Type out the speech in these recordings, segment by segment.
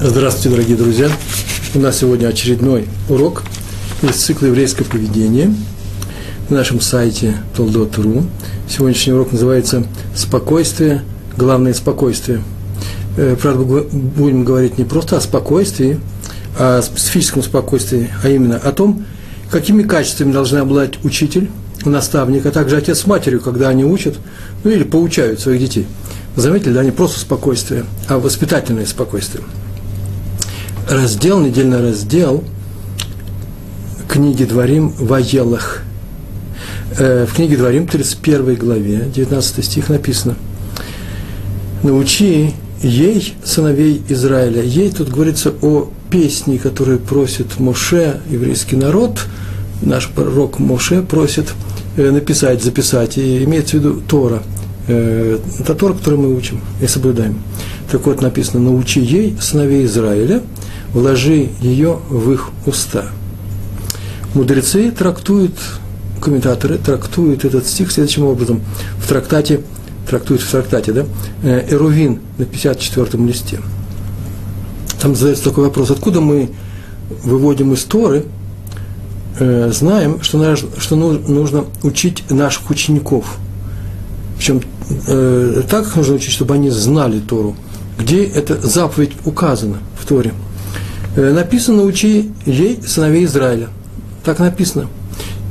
Здравствуйте, дорогие друзья! У нас сегодня очередной урок из цикла «Еврейское поведение» на нашем сайте toldot.ru. Сегодняшний урок называется «Спокойствие. Главное спокойствие». Э, правда, будем говорить не просто о спокойствии, а о специфическом спокойствии, а именно о том, какими качествами должны обладать учитель, наставник, а также отец с матерью, когда они учат, ну или поучают своих детей. Заметили, да, не просто спокойствие, а воспитательное спокойствие – раздел, недельный раздел книги Дворим Ваелах. Э, в книге Дворим, 31 главе, 19 стих написано «Научи ей, сыновей Израиля». Ей тут говорится о песне, которую просит Моше, еврейский народ, наш пророк Моше просит э, написать, записать, и имеется в виду Тора. Это Тора, которую мы учим и соблюдаем. Так вот написано, научи ей, сыновей Израиля, вложи ее в их уста. Мудрецы трактуют, комментаторы трактуют этот стих следующим образом. В трактате, трактуют в трактате, да, э, Эрувин на 54 листе. Там задается такой вопрос, откуда мы выводим из Торы, э, знаем, что, наш, что нужно учить наших учеников. Причем э, так нужно учить, чтобы они знали Тору. Где эта заповедь указана в Торе – написано «Учи ей сыновей Израиля». Так написано.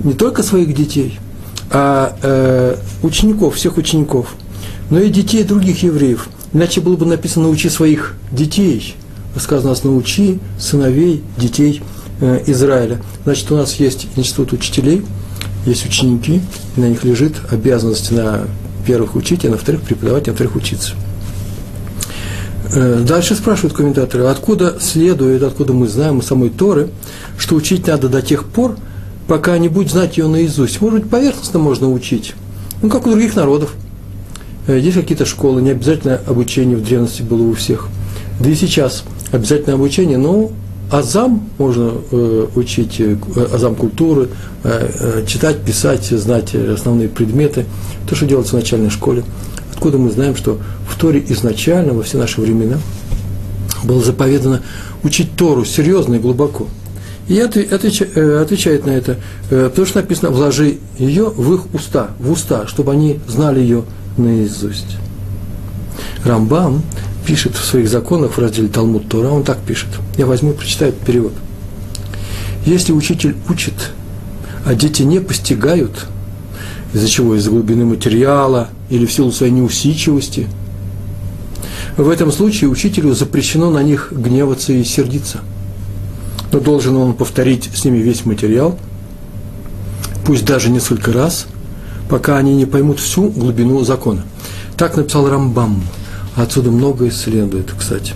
Не только своих детей, а э, учеников, всех учеников, но и детей других евреев. Иначе было бы написано «Учи своих детей». Сказано у нас «Научи сыновей детей э, Израиля». Значит, у нас есть институт учителей, есть ученики, и на них лежит обязанность на первых учить, а на вторых преподавать, а на вторых учиться – Э, дальше спрашивают комментаторы, откуда следует, откуда мы знаем у самой Торы, что учить надо до тех пор, пока не будет знать ее наизусть. Может быть, поверхностно можно учить, ну, как у других народов. Э, есть какие-то школы, не обязательно обучение в древности было у всех. Да и сейчас обязательное обучение, но азам можно э, учить, э, азам культуры, э, э, читать, писать, знать основные предметы, то, что делается в начальной школе. Откуда мы знаем, что в Торе изначально, во все наши времена, было заповедано учить Тору серьезно и глубоко. И э, отвечает на это, э, потому что написано, вложи ее в их уста, в уста, чтобы они знали ее наизусть. Рамбам пишет в своих законах в разделе Талмуд Тора, он так пишет. Я возьму и прочитаю перевод. Если учитель учит, а дети не постигают – из-за чего? Из-за глубины материала или в силу своей неусидчивости. В этом случае учителю запрещено на них гневаться и сердиться. Но должен он повторить с ними весь материал, пусть даже несколько раз, пока они не поймут всю глубину закона. Так написал Рамбам. Отсюда многое следует, кстати.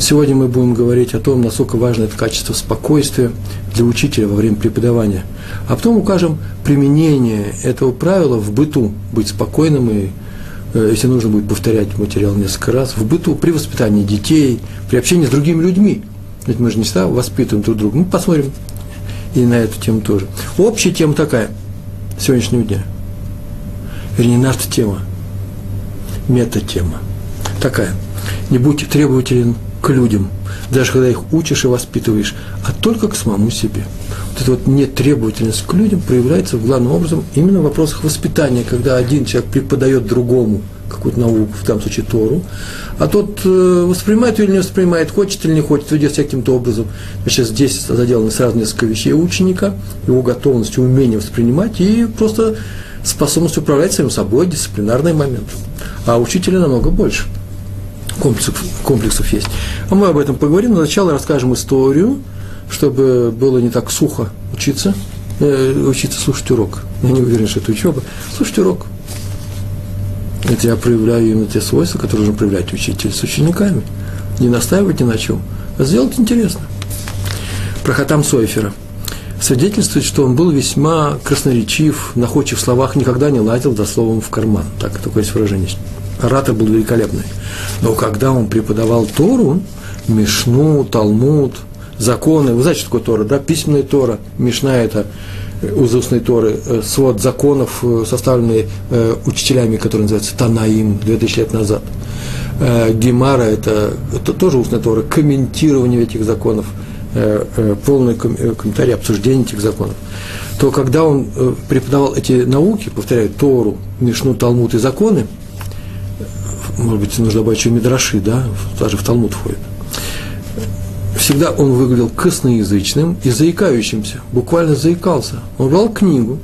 Сегодня мы будем говорить о том, насколько важно это качество спокойствия для учителя во время преподавания – а потом укажем применение этого правила в быту, быть спокойным и, э, если нужно будет повторять материал несколько раз, в быту, при воспитании детей, при общении с другими людьми. Ведь мы же не всегда воспитываем друг друга. Мы посмотрим и на эту тему тоже. Общая тема такая сегодняшнего дня. Вернее, наша тема, мета-тема. Такая. Не будь требователен к людям, даже когда их учишь и воспитываешь, а только к самому себе вот эта вот нетребовательность к людям проявляется главным образом именно в вопросах воспитания, когда один человек преподает другому какую-то науку, в данном случае Тору, а тот э, воспринимает или не воспринимает, хочет или не хочет, ведет себя каким-то образом. Значит, здесь заделаны сразу несколько вещей ученика, его готовность, умение воспринимать и просто способность управлять самим собой, дисциплинарный момент. А учителя намного больше комплексов, комплексов есть. А мы об этом поговорим. Но сначала расскажем историю, чтобы было не так сухо учиться, э, учиться слушать урок. Я не уверен, что это учеба. Слушать урок. Это я проявляю именно те свойства, которые нужно проявлять учитель с учениками. Не настаивать ни на чем, а сделать интересно. Про Хатам Сойфера. Свидетельствует, что он был весьма красноречив, находчив в словах, никогда не лазил за словом в карман. Так, такое есть выражение. Оратор был великолепный. Но когда он преподавал Тору, Мишну, Талмуд – законы. Вы знаете, что такое Тора, да? Письменная Тора, Мишна – это из устной Торы, э, свод законов, э, составленные э, учителями, которые называются Танаим, 2000 лет назад. э, Гемара это, это тоже устная Тора, комментирование этих законов, э, э, полный ком, э, комментарий, обсуждение этих законов, то когда он э, преподавал эти науки, повторяю, Тору, Мишну, Талмуд и законы, может быть, нужно добавить еще Мидраши, да, даже в Талмуд входит, всегда он выглядел косноязычным и заикающимся, буквально заикался. Он брал книгу,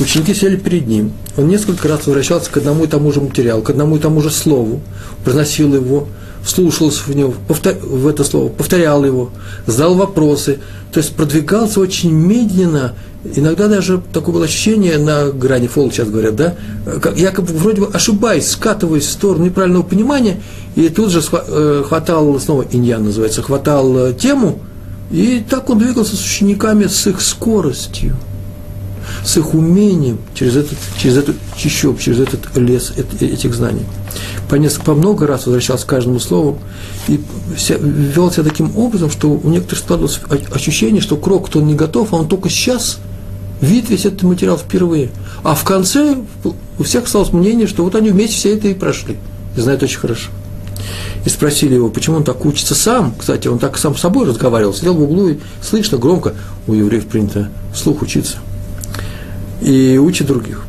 ученики сели перед ним, он несколько раз возвращался к одному и тому же материалу, к одному и тому же слову, произносил его, вслушался в него, повтор, в это слово, повторял его, задал вопросы, то есть продвигался очень медленно, иногда даже такое было ощущение на грани фол, сейчас говорят, да, как якобы вроде бы ошибаясь, скатываясь в сторону неправильного понимания, и тут же э, хватал, снова иньян называется, хватал э, тему, и так он двигался с учениками с их скоростью с их умением через этот, через эту чищоб, через этот лес этих знаний. По, несколько, по много раз возвращался к каждому слову и вел себя таким образом, что у некоторых складывалось ощущение, что крок, кто не готов, а он только сейчас видит весь этот материал впервые. А в конце у всех осталось мнение, что вот они вместе все это и прошли. И знают очень хорошо. И спросили его, почему он так учится сам. Кстати, он так сам с собой разговаривал, сидел в углу и слышно громко, у евреев принято слух учиться и учит других.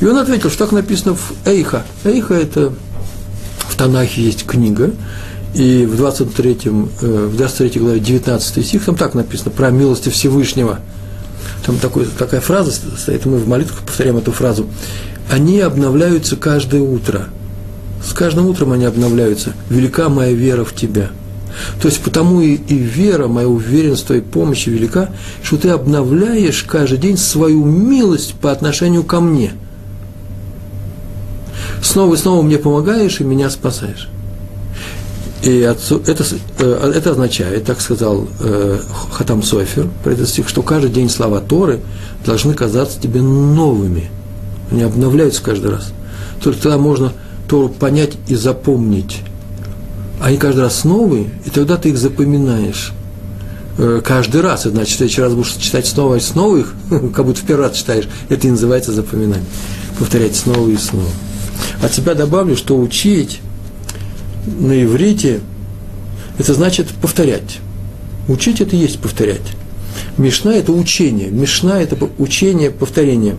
И он ответил, что так написано в Эйха. Эйха – это в Танахе есть книга, и в 23, э, в 23 главе 19 стих там так написано про милости Всевышнего. Там такой, такая фраза стоит, мы в молитвах повторяем эту фразу. Они обновляются каждое утро. С каждым утром они обновляются. Велика моя вера в тебя – то есть потому и, и вера, моя уверенность в твоей помощи велика, что ты обновляешь каждый день свою милость по отношению ко мне. Снова и снова мне помогаешь и меня спасаешь. И это, э, это означает, так сказал э, Хатам Софер, про этот что каждый день слова Торы должны казаться тебе новыми. Они обновляются каждый раз. Только тогда можно Тору понять и запомнить они каждый раз новые, и тогда ты их запоминаешь. Э, каждый раз, значит, в следующий раз будешь читать снова и снова их, как будто в первый раз читаешь, это и называется запоминание. Повторять снова и снова. От себя добавлю, что учить на иврите, это значит повторять. Учить это и есть повторять. Мишна – это учение. Мишна – это учение, повторение.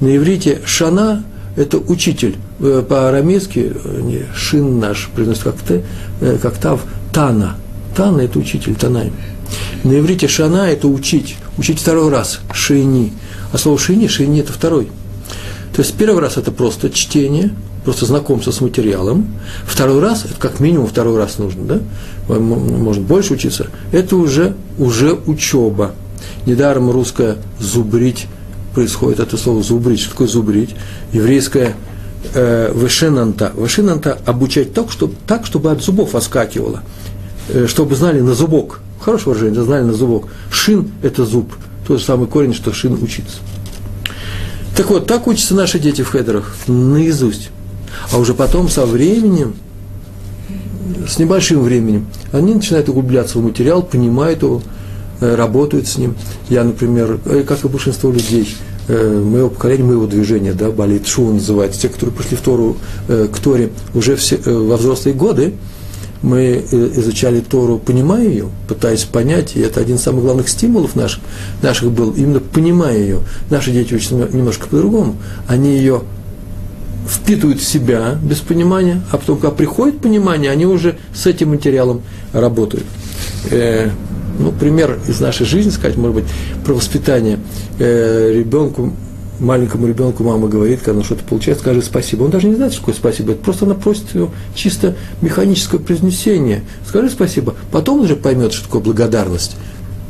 На иврите шана – это учитель. Э, по-арамейски э, шин наш произносит как, ты, э, как тав, тана. Тана – это учитель, танай. На иврите шана – это учить, учить второй раз, шини. А слово шини, шини – это второй. То есть первый раз это просто чтение, просто знакомство с материалом. Второй раз, это как минимум второй раз нужно, да? Может больше учиться. Это уже, уже учеба. Недаром русское «зубрить» происходит это слово «зубрить». Что такое «зубрить»? Еврейское – э. Вышинанта обучать так, чтобы, так, чтобы от зубов оскакивало. Э, чтобы знали на зубок. Хорошее выражение, знали на зубок. Шин – это зуб. Тот же самый корень, что шин учится. Так вот, так учатся наши дети в хедерах, наизусть. А уже потом, со временем, с небольшим временем, они начинают углубляться в материал, понимают его, работают с ним. Я, например, э, как и большинство людей – Э, моего поколения, моего движения, да, Балит Шу называется, те, которые пришли в Тору, э, к Торе уже все, э, во взрослые годы, мы изучали Тору, понимая ее, пытаясь понять, и это один из самых главных стимулов наших, наших был, именно понимая ее. Наши дети учатся немножко по-другому. Они ее впитывают в себя без понимания, а потом, когда приходит понимание, они уже с этим материалом работают ну, пример из нашей жизни, сказать, может быть, про воспитание э, ребенку, маленькому ребенку мама говорит, когда он что-то получает, скажи спасибо. Он даже не знает, что такое спасибо. Это просто она просит его чисто механическое произнесение. Скажи спасибо. Потом он уже поймет, что такое благодарность.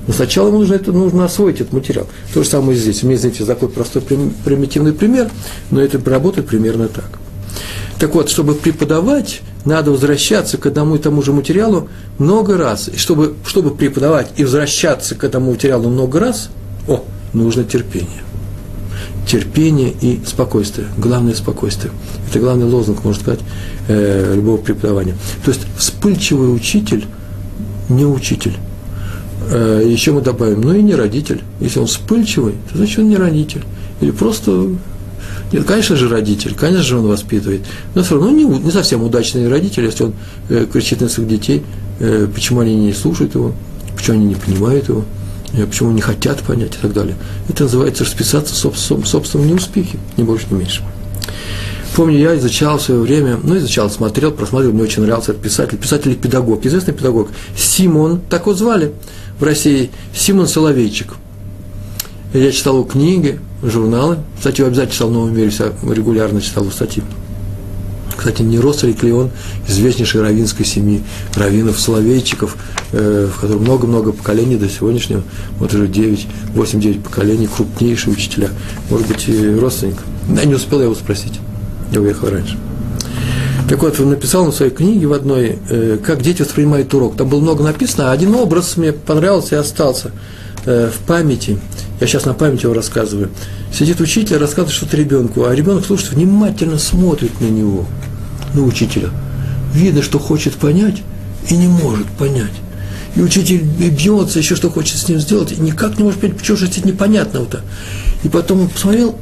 Но сначала ему нужно, это, нужно освоить этот материал. То же самое здесь. У меня, знаете, такой простой примитивный пример, но это работает примерно так. Так вот, чтобы преподавать, надо возвращаться к одному и тому же материалу много раз. И чтобы, чтобы преподавать и возвращаться к этому материалу много раз, о, нужно терпение. Терпение и спокойствие. Главное спокойствие. Это главный лозунг, можно сказать, э, любого преподавания. То есть вспыльчивый учитель не учитель. Э, еще мы добавим, ну и не родитель. Если он вспыльчивый, то значит он не родитель. Или просто Нет, конечно же, родитель, конечно же, он воспитывает. Но все равно не, не совсем удачный родитель, если он э, кричит на своих детей, э, почему они не слушают его, почему они не понимают его, э, почему не хотят понять и так далее. Это называется расписаться в собственном, собственном неуспехе, ни больше, ни меньше. Помню, я изучал в свое время, ну, изучал, смотрел, просматривал, мне очень нравился этот писатель, писатель и педагог, известный педагог, Симон, так его звали в России, Симон Соловейчик. Я читал книги, журналы, кстати, я обязательно читал в «Новом мире», регулярно читал статьи. Кстати, не Росарик ли он, известнейшей равинской семьи, раввинов, соловейчиков, э, в котором много-много поколений до сегодняшнего, вот уже 9, 8-9 поколений, крупнейшие учителя, может быть, и родственник. Да, не успел я его спросить. Я уехал раньше. Так вот, он написал на своей книге в одной, э, как дети воспринимают урок. Там было много написано, а один образ мне понравился и остался в памяти. Я сейчас на память его рассказываю. Сидит учитель, рассказывает что-то ребенку, а ребенок слушает, внимательно смотрит на него, на учителя. Видно, что хочет понять и не может понять. И учитель бьется, еще что хочет с ним сделать, и никак не может понять, почему же это непонятного-то. И потом он посмотрел,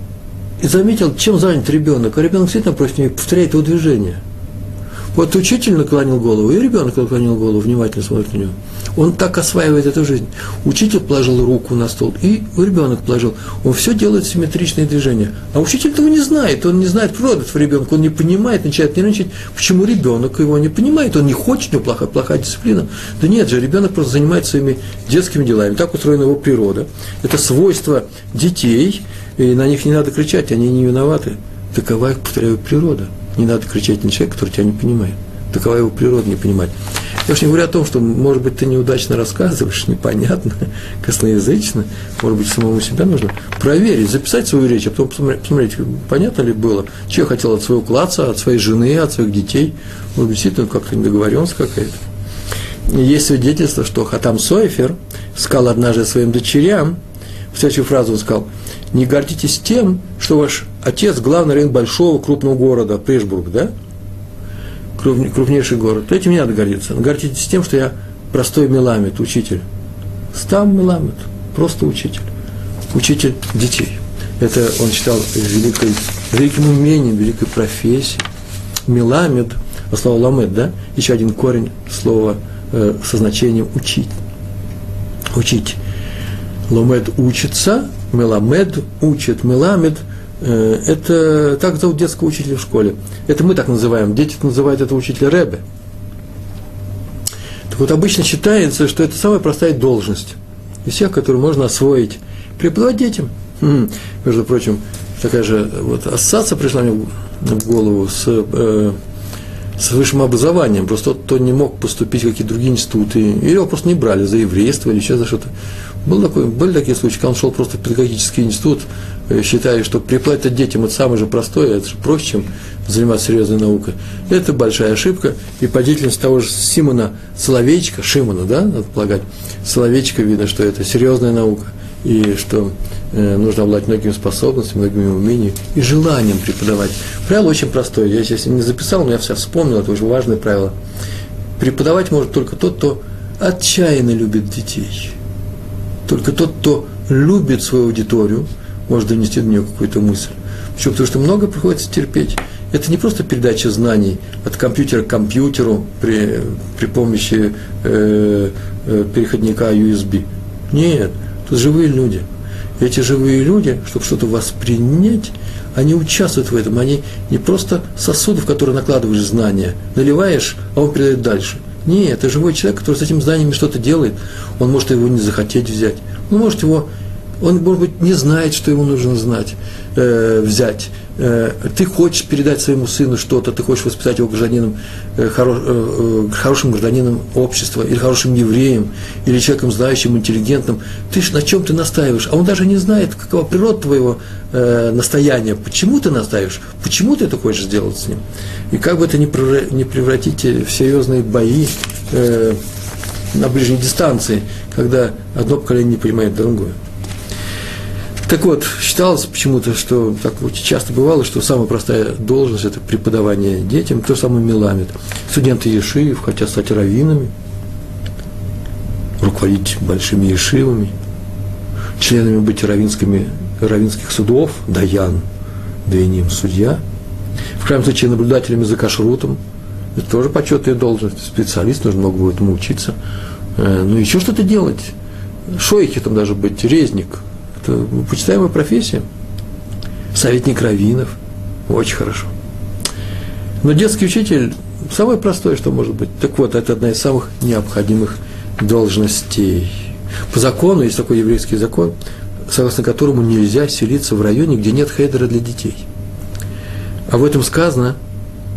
и заметил, чем занят ребенок. А ребенок сидит напротив него повторяет его движение. Вот учитель наклонил голову, и ребенок наклонил голову, внимательно смотрит на него. Он так осваивает эту жизнь. Учитель положил руку на стол, и ребенок положил. Он все делает симметричные движения. А учитель этого не знает. Он не знает природы этого ребенка. Он не понимает, начинает нервничать, почему ребенок его не понимает. Он не хочет, у него плохая, плохая дисциплина. Да нет же, ребенок просто занимается своими детскими делами. Так устроена его природа. Это свойство детей – и на них не надо кричать, они не виноваты. Такова повторяю, природа. Не надо кричать на человека, который тебя не понимает. Такова его природа не понимать. Я уж не говорю о том, что, может быть, ты неудачно рассказываешь, непонятно, косноязычно, может быть, самому себя нужно проверить, записать свою речь, а потом посмотреть, понятно ли было, что я хотел от своего класса, от своей жены, от своих детей. Может быть, действительно, как-то недоговоренность какая-то. Есть свидетельство, что Хатам Сойфер сказал однажды своим дочерям, следующую фразу он сказал, не гордитесь тем, что ваш отец главный район большого крупного города, Пришбург, да? Крупнейший город. То этим не надо гордиться. Но гордитесь тем, что я простой меламет, учитель. Стам меламет, просто учитель. Учитель детей. Это он считал великой, великим умением, великой профессией. Меламед, а слово ламед, да? Еще один корень слова э, со значением учить. Учить. Ломед учится, Меламед учит, Меламед это так зовут детского учителя в школе. Это мы так называем, дети называют это учителя Ребе. Так вот, обычно считается, что это самая простая должность из всех, которую можно освоить. Преподавать детям. Хм, между прочим, такая же вот ассоциация пришла мне в голову с, э, с высшим образованием. Просто тот, кто не мог поступить в какие-то другие институты, или его просто не брали за еврейство или еще за что-то. Был такой, были такие случаи, когда он шел просто в педагогический институт, э, считая, что преподавать детям это самое же простое, это же проще, чем заниматься серьезной наукой. Это большая ошибка, и по деятельности того же Симона Соловейчика, Шимона, да, надо полагать, Соловейчика видно, что это серьезная наука, и что э, нужно обладать многими способностями, многими умениями и желанием преподавать. Правило очень простое, я сейчас не записал, но я все вспомнил, это уже важное правило. Преподавать может только тот, кто отчаянно любит детей – только тот, кто любит свою аудиторию, может донести до нее какую-то мысль. Почему? Потому что много приходится терпеть. Это не просто передача знаний от компьютера к компьютеру при, при помощи э, э, переходника USB. Нет, тут живые люди. Эти живые люди, чтобы что-то воспринять, они участвуют в этом. Они не просто сосуды, в которые накладываешь знания, наливаешь, а он передает дальше. Нет, это живой человек, который с этим знанием что-то делает. Он может его не захотеть взять. Он может его, он, может быть, не знает, что ему нужно знать, э, взять. Э, ты хочешь передать своему сыну что-то, ты хочешь воспитать его гражданином, э, хоро, э, хорошим гражданином общества, или хорошим евреем, или человеком знающим, интеллигентным. Ты ж на чем ты настаиваешь? А он даже не знает, какова природа твоего э, настояния. Почему ты настаиваешь? Почему ты это хочешь сделать с ним? И как бы это ни превратите в серьезные бои э, на ближней дистанции, когда одно поколение не понимает другое. Так вот, считалось почему-то, что так очень часто бывало, что самая простая должность – это преподавание детям, то самое Меламед. Студенты Ешиев хотят стать раввинами, руководить большими Ешивами, членами быть равинскими, равинских судов, даян, Двиним судья. В крайнем случае наблюдателями за кашрутом. Это тоже почетная должность. Специалист, нужно много будет ему учиться. Э, ну, еще что-то делать. Шойки там даже быть, резник. Это почитаемая профессия. Советник раввинов. Очень хорошо. Но детский учитель самое простое, что может быть. Так вот, это одна из самых необходимых должностей. По закону, есть такой еврейский закон, согласно которому нельзя селиться в районе, где нет хейдера для детей. А в этом сказано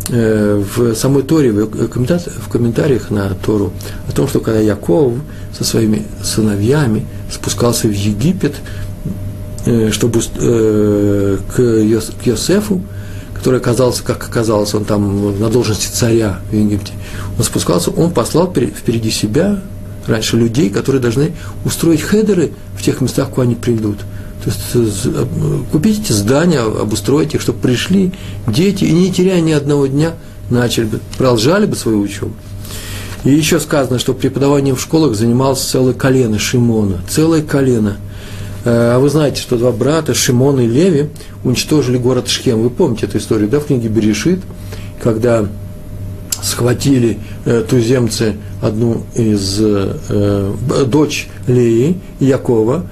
э, в самой Торе, в, в комментариях на Тору, о том, что когда Яков со своими сыновьями спускался в Египет, э, чтобы э, к, Йос, к Йосефу, который оказался, как оказалось, он там на должности царя в Египте, он спускался, он послал впереди себя раньше людей, которые должны устроить хедеры в тех местах, куда они придут. То есть э, купить эти здания, обустроить их, чтобы пришли дети и не теряя ни одного дня, начали бы, продолжали бы свою учебу. И еще сказано, что преподаванием в школах занимался целое колено Шимона, целое колено. Э, а вы знаете, что два брата, Шимон и Леви, уничтожили город Шхем. Вы помните эту историю, да, в книге Берешит, когда схватили э, туземцы одну из э, дочь Леи, Якова,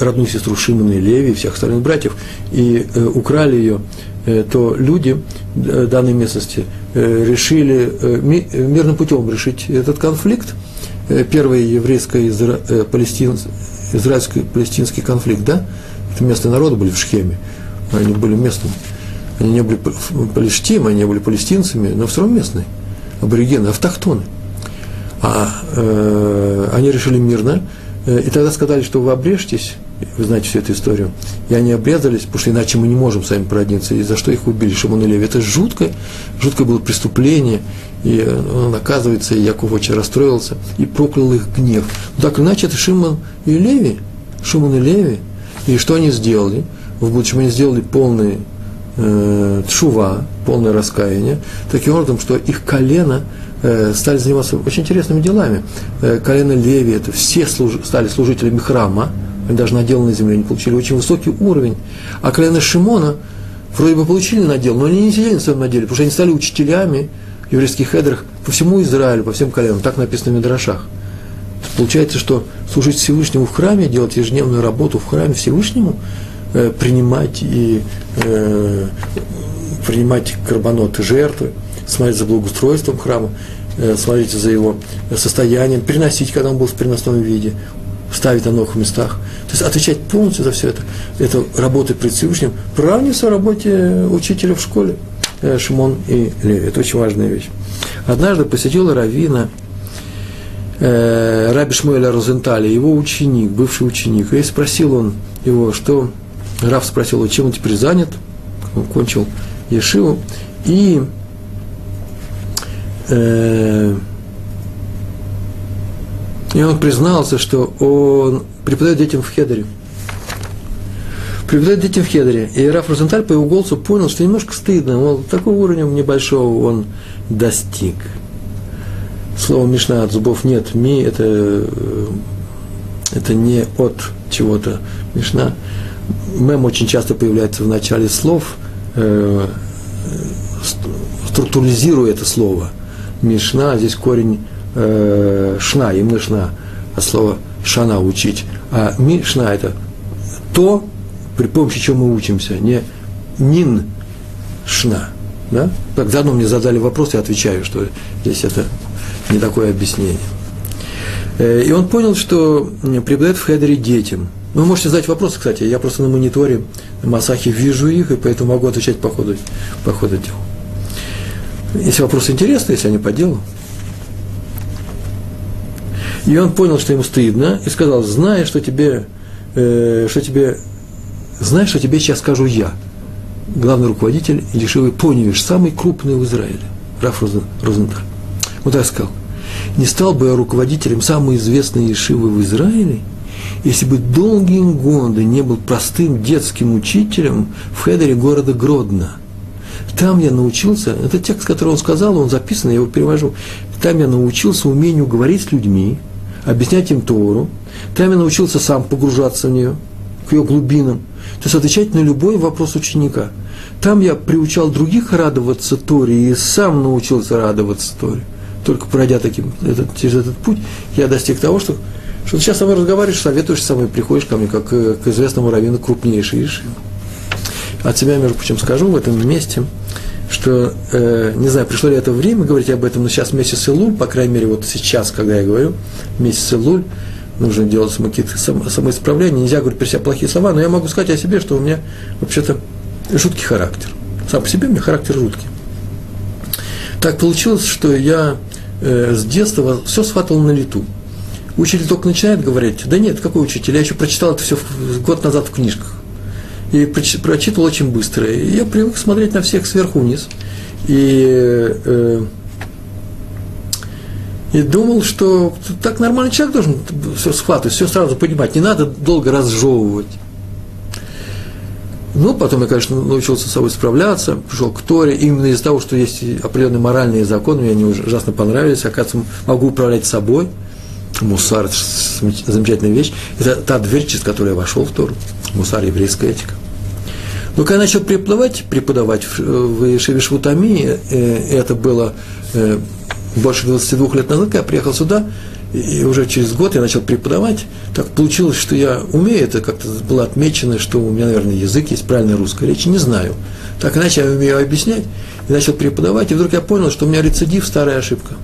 родную сестру Шимона и Леви и всех остальных братьев, и э, украли ее, э, то люди э, данной местности э, решили э, ми, мирным путем решить этот конфликт. Э, первый еврейско-палестинский э, израильско-палестинский конфликт, да? Это местные народы были в Шхеме, они были местными. Они не были палестимы, они не были палестинцами, но все равно местные, аборигены, автохтоны. А э, они решили мирно, э, и тогда сказали, что вы обрежетесь, вы знаете всю эту историю, и они обрезались, потому что иначе мы не можем сами породниться, и за что их убили, Шимон и Леви. Это жуткое, жуткое было преступление, и он, оказывается, Яков очень расстроился и проклял их гнев. Так иначе, это Шимон и Леви, Шимон и Леви. И что они сделали? В будущем они сделали полный э, тшува, полное раскаяние, таким образом, что их колено э, стали заниматься очень интересными делами. Э, колено Леви, это все служ, стали служителями храма, они даже надел на земле не получили, очень высокий уровень. А колено Шимона вроде бы получили надел, но они не сидели на своем наделе, потому что они стали учителями еврейских хедрах по всему Израилю, по всем коленам, так написано в Мидрашах. Получается, что служить Всевышнему в храме, делать ежедневную работу в храме Всевышнему – Э, принимать и э, принимать карбоноты жертвы, смотреть за благоустройством храма, э, смотреть за его состоянием, переносить, когда он был в переносном виде, ставить на новых местах. То есть отвечать полностью за все это. Это работа пред Всевышним равняется работе учителя в школе. Э, Шимон и Леви. Это очень важная вещь. Однажды посетил Равина э, Раби Шмуэля Розенталя, его ученик, бывший ученик, и спросил он его, что Раф спросил, чем он теперь занят, он кончил Ешиву, и э, и он признался, что он преподает детям в Хедере. Преподает детям в Хедере. И Раф Розенталь по его голосу понял, что немножко стыдно. Мол, такого уровня небольшого он достиг. Слово Мишна от зубов нет. Ми это, э, это не от чего-то. Мишна мем очень часто появляется в начале слов, э, структуризируя это слово. Мишна, здесь корень э, шна, именно шна, от слова шана учить. А мишна это то, при помощи чего мы учимся, не нин шна. Да? Так, заодно мне задали вопрос, я отвечаю, что здесь это не такое объяснение. Э, и он понял, что преподает в хедере детям – вы можете задать вопросы, кстати, я просто на мониторе на Масахе вижу их, и поэтому могу отвечать по ходу, по ходу дела. Если вопросы интересны, если они по делу. И он понял, что ему стыдно, и сказал, зная, что тебе, э, что тебе, знаешь, что тебе сейчас скажу я, главный руководитель Елишивы Поневиш, самый крупный в Израиле, Раф Розенталь. Вот я сказал, не стал бы я руководителем самой известной Ешивы в Израиле – если бы долгие годы не был простым детским учителем в хедере города Гродно. Там я научился, это текст, который он сказал, он записан, я его перевожу. Там я научился умению говорить с людьми, объяснять им Тору. Там я научился сам погружаться в нее. К ее глубинам, то есть отвечать на любой вопрос ученика. Там я приучал других радоваться Торе и сам научился радоваться Торе. Только пройдя таким, этот, через этот путь, я достиг того, что, что ты сейчас со мной разговариваешь, советуешь со мной, приходишь ко мне, как к известному раввину крупнейший Ишива. От себя, между прочим, скажу в этом месте, что, э, не знаю, пришло ли это время говорить об этом, но сейчас месяц Илуль, по крайней мере, вот сейчас, когда я говорю, месяц Илуль, нужно делать какие-то самоисправления, нельзя говорить при себя плохие слова, но я могу сказать о себе, что у меня вообще-то жуткий характер. Сам по себе у меня характер жуткий. Так получилось, что я э, с детства все схватывал на лету. Учитель только начинает говорить, да нет, какой учитель, я еще прочитал это все год назад в книжках. И прочитывал очень быстро. И я привык смотреть на всех сверху вниз. И э, и думал, что так нормальный человек должен все схватывать, все сразу понимать, не надо долго разжевывать. Ну, потом я, конечно, научился с собой справляться, пришел к Торе, именно из-за того, что есть определенные моральные законы, мне они ужасно понравились, оказывается, могу управлять собой. Мусар – это замечательная вещь. Это та дверь, через которую я вошел в Тору. Мусар – еврейская этика. Но когда я начал преподавать, преподавать в, в Шевишвутами, э, это было э, больше 22 лет назад, когда я приехал сюда, и уже через год я начал преподавать, так получилось, что я умею, это как-то было отмечено, что у меня, наверное, язык есть, правильная русская речь, не знаю. Так иначе я умею объяснять, и начал преподавать, и вдруг я понял, что у меня рецидив – старая ошибка.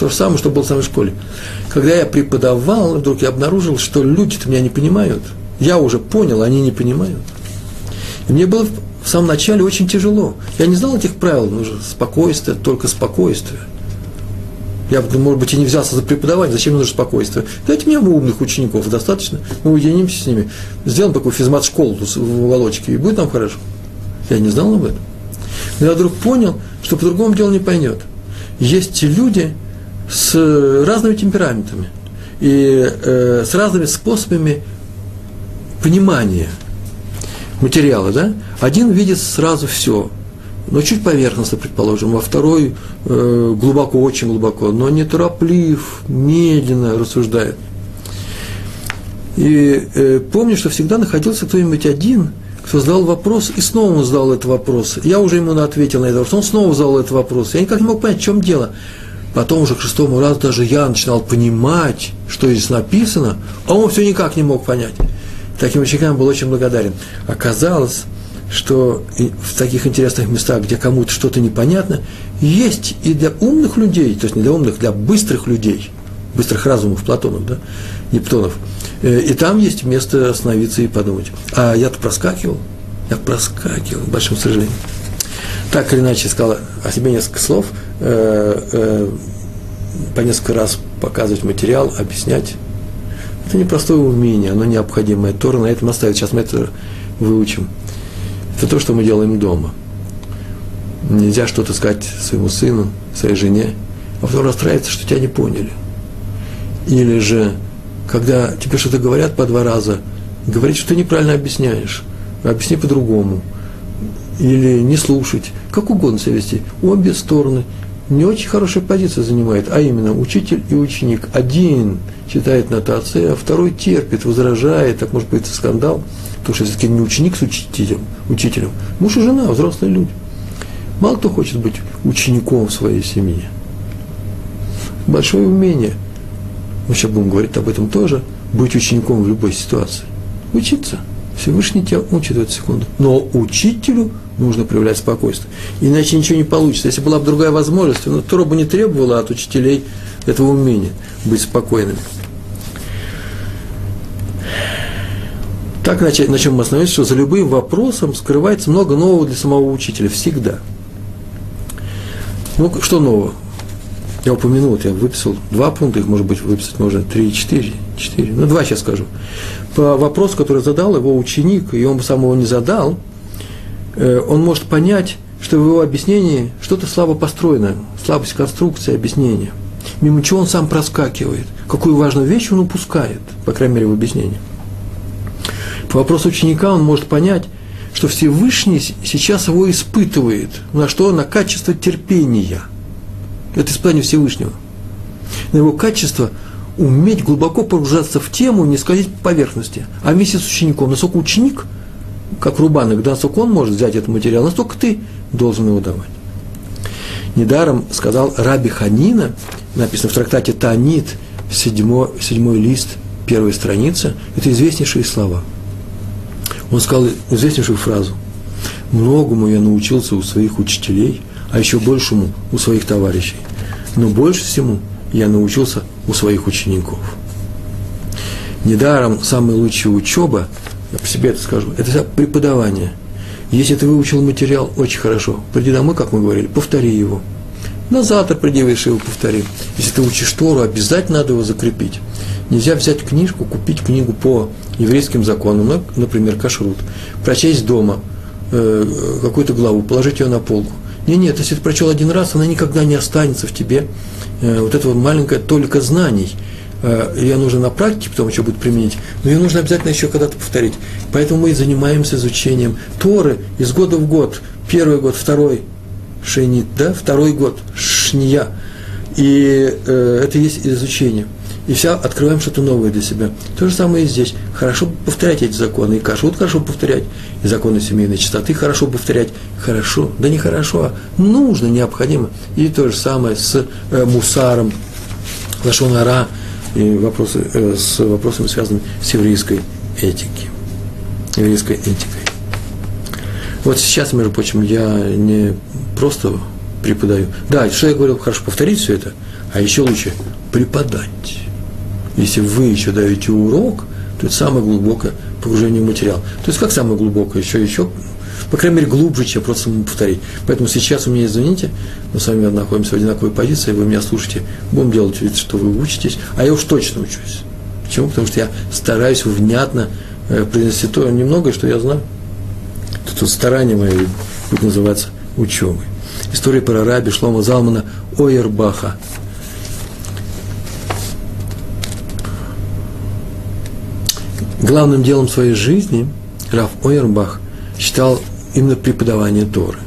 То же самое, что было в самой школе. Когда я преподавал, вдруг я обнаружил, что люди-то меня не понимают. Я уже понял, они не понимают. И мне было в самом начале очень тяжело. Я не знал этих правил, нужно спокойствие, только спокойствие – я, может быть, и не взялся за преподавание, зачем мне нужно спокойствие? Дайте мне умных учеников, достаточно. Мы уединимся с ними, сделаем такую физмат-школу в уголочке, и будет нам хорошо. Я не знал об этом. Но я вдруг понял, что по-другому дело не пойдет. Есть люди с разными темпераментами и э, с разными способами понимания материала, да? Один видит сразу все, но чуть поверхностно, предположим, а второй э, глубоко, очень глубоко, но не тороплив, медленно рассуждает. И э, помню, что всегда находился кто-нибудь один, кто задал вопрос, и снова он задал этот вопрос. Я уже ему ответил на этот вопрос, он снова задал этот вопрос. Я никак не мог понять, в чем дело. Потом уже к шестому разу даже я начинал понимать, что здесь написано, а он все никак не мог понять. Таким ученикам был очень благодарен. Оказалось, что в таких интересных местах, где кому-то что-то непонятно, есть и для умных людей, то есть не для умных, для быстрых людей, быстрых разумов, Платонов, да, Нептонов. Э, и там есть место остановиться и подумать. А я-то проскакивал, я проскакивал, большим сожалением. Так или иначе, сказал о себе несколько слов, э, э, по несколько раз показывать материал, объяснять. Это непростое умение, оно необходимое. Тора на этом оставит. Сейчас мы это выучим. Это то, что мы делаем дома. Нельзя что-то сказать своему сыну, своей жене, а потом расстраиваться, что тебя не поняли. Или же, когда тебе что-то говорят по два раза, говорить, что ты неправильно объясняешь, объясни по-другому. Или не слушать, как угодно себя вести. Обе стороны не очень хорошая позиция занимает, а именно учитель и ученик. Один читает нотации, а второй терпит, возражает, так может быть скандал – Потому что все-таки не ученик с учителем, учителем, муж и жена, взрослые люди. Мало кто хочет быть учеником в своей семье. Большое умение. Мы сейчас будем говорить об этом тоже. Быть учеником в любой ситуации. Учиться. Всевышний тебя учит в эту секунду. Но учителю нужно проявлять спокойствие. Иначе ничего не получится. Если была бы другая возможность, но Тора бы не требовала от учителей этого умения быть спокойными. Так, на чем мы остановились, что за любым вопросом скрывается много нового для самого учителя, всегда. Ну, что нового? Я упомянул, я выписал два пункта, их, может быть, выписать можно три, четыре, четыре, ну, два сейчас скажу. По вопросу, который задал его ученик, и он сам его не задал, э, он может понять, что в его объяснении что-то слабо построено, слабость конструкции объяснения. Мимо чего он сам проскакивает, какую важную вещь он упускает, по крайней мере, в объяснении. По вопросу ученика он может понять, что Всевышний сейчас его испытывает. На что? На качество терпения. Это испытание Всевышнего. На его качество уметь глубоко погружаться в тему, не скользить по поверхности, а вместе с учеником. Насколько ученик, как рубанок, да, насколько он может взять этот материал, настолько ты должен его давать. Недаром сказал Раби Ханина, написано в трактате Таанит, седьмой, седьмой лист, первой страницы, это известнейшие слова. Он сказал известнейшую фразу. «Многому я научился у своих учителей, а еще большему у своих товарищей. Но больше всему я научился у своих учеников». Недаром самая лучшая учеба, я по себе это скажу, это преподавание. Если ты выучил материал, очень хорошо. Приди домой, как мы говорили, повтори его. На завтра приди в его повтори. Если ты учишь Тору, обязательно надо его закрепить. Нельзя взять книжку, купить книгу по еврейским законам, например, кашрут, прочесть дома э, какую-то главу, положить ее на полку. Нет, нет, если ты прочел один раз, она никогда не останется в тебе. Э, вот это вот маленькое только знаний. Э, ее нужно на практике потом еще будет применить, но ее нужно обязательно еще когда-то повторить. Поэтому мы и занимаемся изучением Торы из года в год. Первый год, второй шейнит, да, второй год шния. И э, это есть изучение и все открываем что-то новое для себя. То же самое и здесь. Хорошо повторять эти законы, и кашут хорошо повторять, и законы семейной чистоты хорошо повторять. Хорошо, да не хорошо, а нужно, необходимо. И то же самое с э, мусаром, лашонара, и вопросы, э, с вопросами, связанными с еврейской этикой. Еврейской этикой. Вот сейчас, между прочим, я не просто преподаю. Да, что я говорил, хорошо повторить все это, а еще лучше преподать если вы еще даете урок, то это самое глубокое погружение в материал. То есть как самое глубокое? Еще, еще, по крайней мере, глубже, чем просто повторить. Поэтому сейчас у меня, извините, мы с вами находимся в одинаковой позиции, вы меня слушаете, будем делать вид, что вы учитесь, а я уж точно учусь. Почему? Потому что я стараюсь внятно э, принести то немногое, что я знаю. Тут старание мое будет называться учебой. История про раби Шлома Залмана Ойербаха – главным делом своей жизни Раф Ойербах считал именно преподавание Торы.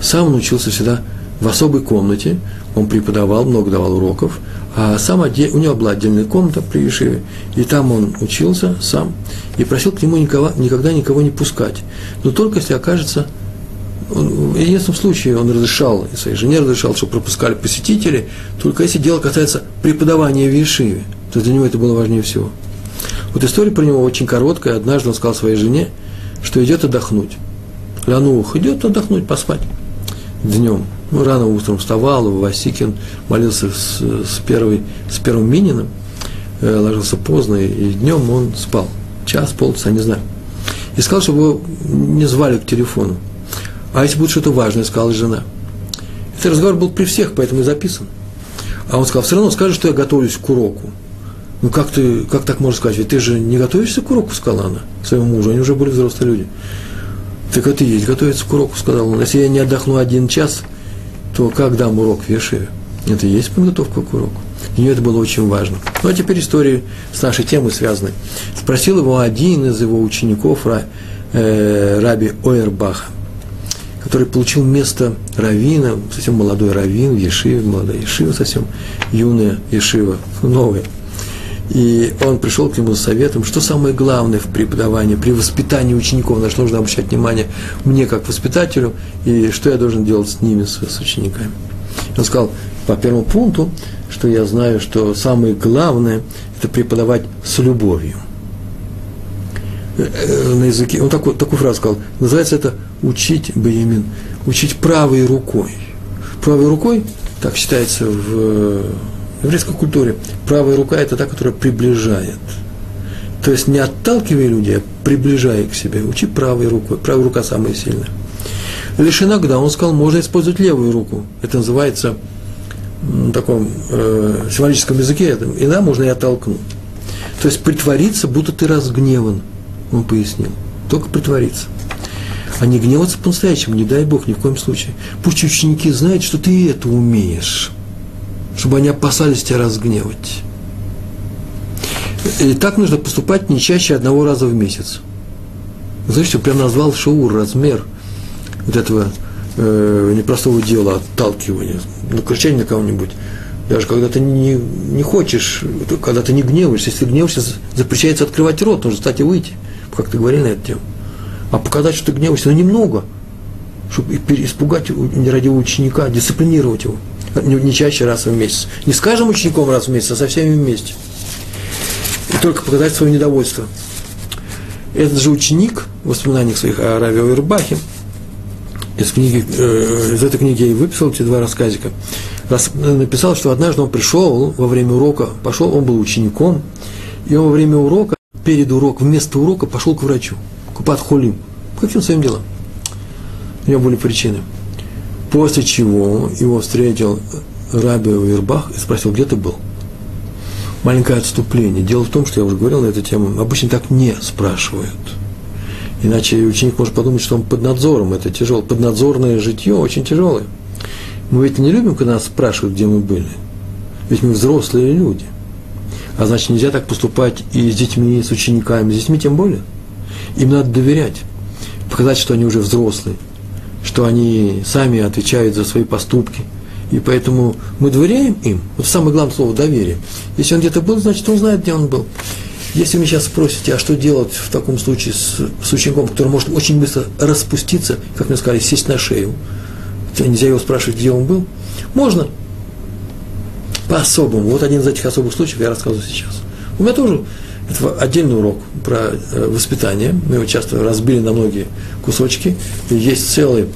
Сам он учился всегда в особой комнате, он преподавал, много давал уроков, а сам отдель, у него была отдельная комната при Ешиве, и там он учился сам, и просил к нему никого, никогда никого не пускать, но только если окажется, он, в единственном случае он разрешал, и своей жене разрешал, чтобы пропускали посетители, только если дело касается преподавания в Ешиве, то для него это было важнее всего – вот история про него очень короткая. Однажды он сказал своей жене, что идет отдохнуть. Лянух идет отдохнуть, поспать днем. Ну, рано утром вставал, Васикин молился с, с, первой, с первым Мининым, э, ложился поздно, и днем он спал. Час, полчаса, не знаю. И сказал, чтобы его не звали к телефону. А если будет что-то важное, сказала жена. Этот разговор был при всех, поэтому и записан. А он сказал, все равно скажи, что я готовлюсь к уроку. Ну как ты, как так можно сказать? Ведь ты же не готовишься к уроку, сказала она своему мужу, они уже были взрослые люди. Так это и есть готовиться к уроку, сказал он. Если я не отдохну один час, то как дам урок в Ешеве? Это и есть подготовка к уроку. Для это было очень важно. Ну а теперь истории с нашей темой связаны. Спросил его один из его учеников, э, Раби Ойербаха, который получил место равина, совсем молодой равин в Ешиве, молодая Ешива совсем, юная Ешива, новая – и он пришел к нему с советом, что самое главное в преподавании, при воспитании учеников, на что нужно обращать внимание мне как воспитателю, и что я должен делать с ними, с, с учениками. Он сказал по первому пункту, что я знаю, что самое главное – это преподавать с любовью. Э, э, на языке, он такую, такую фразу сказал, называется это «учить, Баямин», учить правой рукой. Правой рукой, так считается в еврейской культуре правая рука – это та, которая приближает. То есть не отталкивай людей, а приближай к себе. Учи правой рукой. Правая рука самая сильная. Лишь иногда он сказал, можно использовать левую руку. Это называется в таком э, символическом языке, это, иногда можно и оттолкнуть. То есть притвориться, будто ты разгневан, он пояснил. Только притвориться. А не гневаться по-настоящему, не дай Бог, ни в коем случае. Пусть ученики знают, что ты это умеешь чтобы они опасались тебя разгневать. И так нужно поступать не чаще одного раза в месяц. Знаете, прям назвал шоур, размер вот этого э, непростого дела, отталкивания, ну, кричание на кого-нибудь. Даже когда ты не, не хочешь, когда ты не гневаешься, если гневаешься, запрещается открывать рот, нужно встать и выйти, как ты говорили на эту тему. А показать, что ты гневаешься, но немного, чтобы испугать нерадивого ученика, дисциплинировать его. Не чаще раз в месяц. Не с каждым учеником раз в месяц, а со всеми вместе. И только показать свое недовольство. Этот же ученик в воспоминаниях своих о Раве Овербахе, из, книги, э, из этой книги я и выписал эти два рассказика, раз, написал, что однажды он пришел во время урока, пошел, он был учеником, и он во время урока, перед уроком, вместо урока пошел к врачу, к подхолим, по каким своим делам. У него были причины. После чего его встретил Раби Уирбах и спросил, где ты был? Маленькое отступление. Дело в том, что я уже говорил на эту тему, обычно так не спрашивают. Иначе ученик может подумать, что он под надзором. Это тяжело. Поднадзорное житье очень тяжелое. Мы ведь не любим, когда нас спрашивают, где мы были. Ведь мы взрослые люди. А значит, нельзя так поступать и с детьми, и с учениками, с детьми тем более. Им надо доверять, показать, что они уже взрослые, что они сами отвечают за свои поступки. И поэтому мы доверяем им. Вот самое главное слово – доверие. Если он где-то был, значит, он знает, где он был. Если вы меня сейчас спросите, а что делать в таком случае с, с учеником, который может очень быстро распуститься, как мне сказали, сесть на шею, нельзя его спрашивать, где он был, можно по-особому. Вот один из этих особых случаев я рассказываю сейчас. У меня тоже это отдельный урок про э, воспитание. Мы его часто разбили на многие кусочки. И есть целый,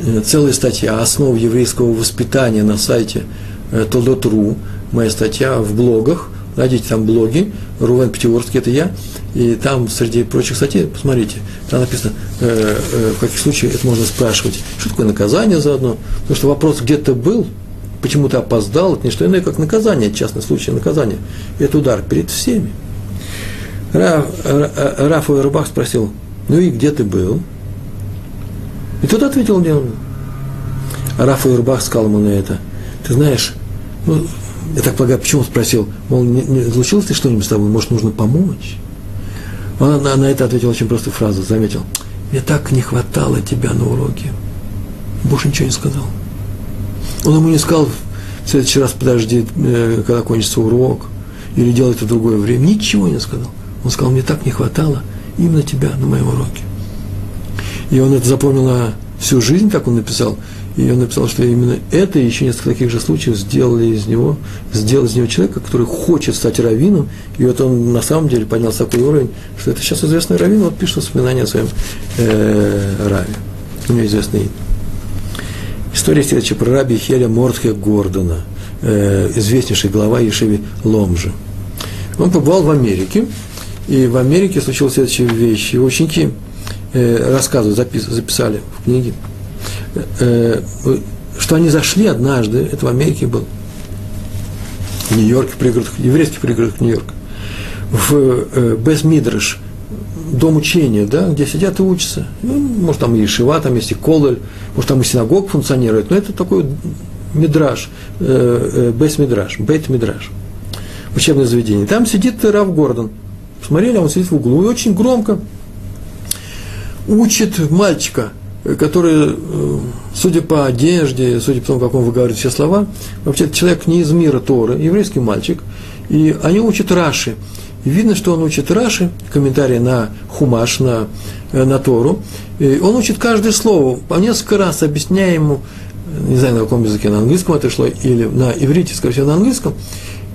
э, целая статья «Основы еврейского воспитания» на сайте э, Толдот.ру. Моя статья в блогах. Найдите там блоги. Рувен Пятигорский – это я. И там, среди прочих статей, посмотрите, там написано, в каких случаях это можно спрашивать. Что такое наказание заодно? Потому что вопрос «где ты был?» почему ты опоздал, это не что иное, как наказание, частный случай наказания. Это удар перед всеми. Раф, Раф Рубах спросил, ну и где ты был? И тот ответил, был. А Раф Рубах сказал ему на это, ты знаешь, ну, я так полагаю, почему он спросил, мол, не, не случилось ли что-нибудь с тобой, может, нужно помочь? Он на, на это ответил очень простую фразу, заметил, мне так не хватало тебя на уроке. Больше ничего не сказал. Он ему не сказал, в следующий раз подожди, э, когда кончится урок, или делай это в другое время. Ничего не сказал. Он сказал, мне так не хватало именно тебя на моем уроке. И он это запомнил всю жизнь, как он написал. И он написал, что именно это и еще несколько таких же случаев сделали из него, сделали из него человека, который хочет стать раввином. И вот он на самом деле поднялся такой уровень, что это сейчас известный раввин, вот пишет воспоминания о своем э, раве. У него известный. История следующая про раби Хеля Мортхе Гордона, э, известнейший глава Ешеви Ломжи. Он побывал в Америке, и в Америке случилась следующая вещь. Его ученики э, рассказывают, запис, записали в книге, э, что они зашли однажды, это в Америке был, в Нью-Йорке, в пригородах, еврейских пригородах Нью-Йорка, в э, Безмидрыш, дом учения, да, где сидят и учатся. Ну, может, там и Шива, там есть и Колель, может, там и синагог функционирует, но это такой мидраж, э, э, бейс-мидраж, бейт-мидраж, учебное заведение. Там сидит Рав Гордон. Посмотрели, он сидит в углу и очень громко учит мальчика, который, э, судя по одежде, судя по тому, как он выговаривает все слова, вообще человек не из мира Торы, еврейский мальчик, и они учат Раши – и видно, что он учит Раши, комментарии на Хумаш, на, э, на Тору. И он учит каждое слово, по несколько раз объясняя ему, не знаю, на каком языке, на английском это шло, или на иврите, скорее всего, на английском.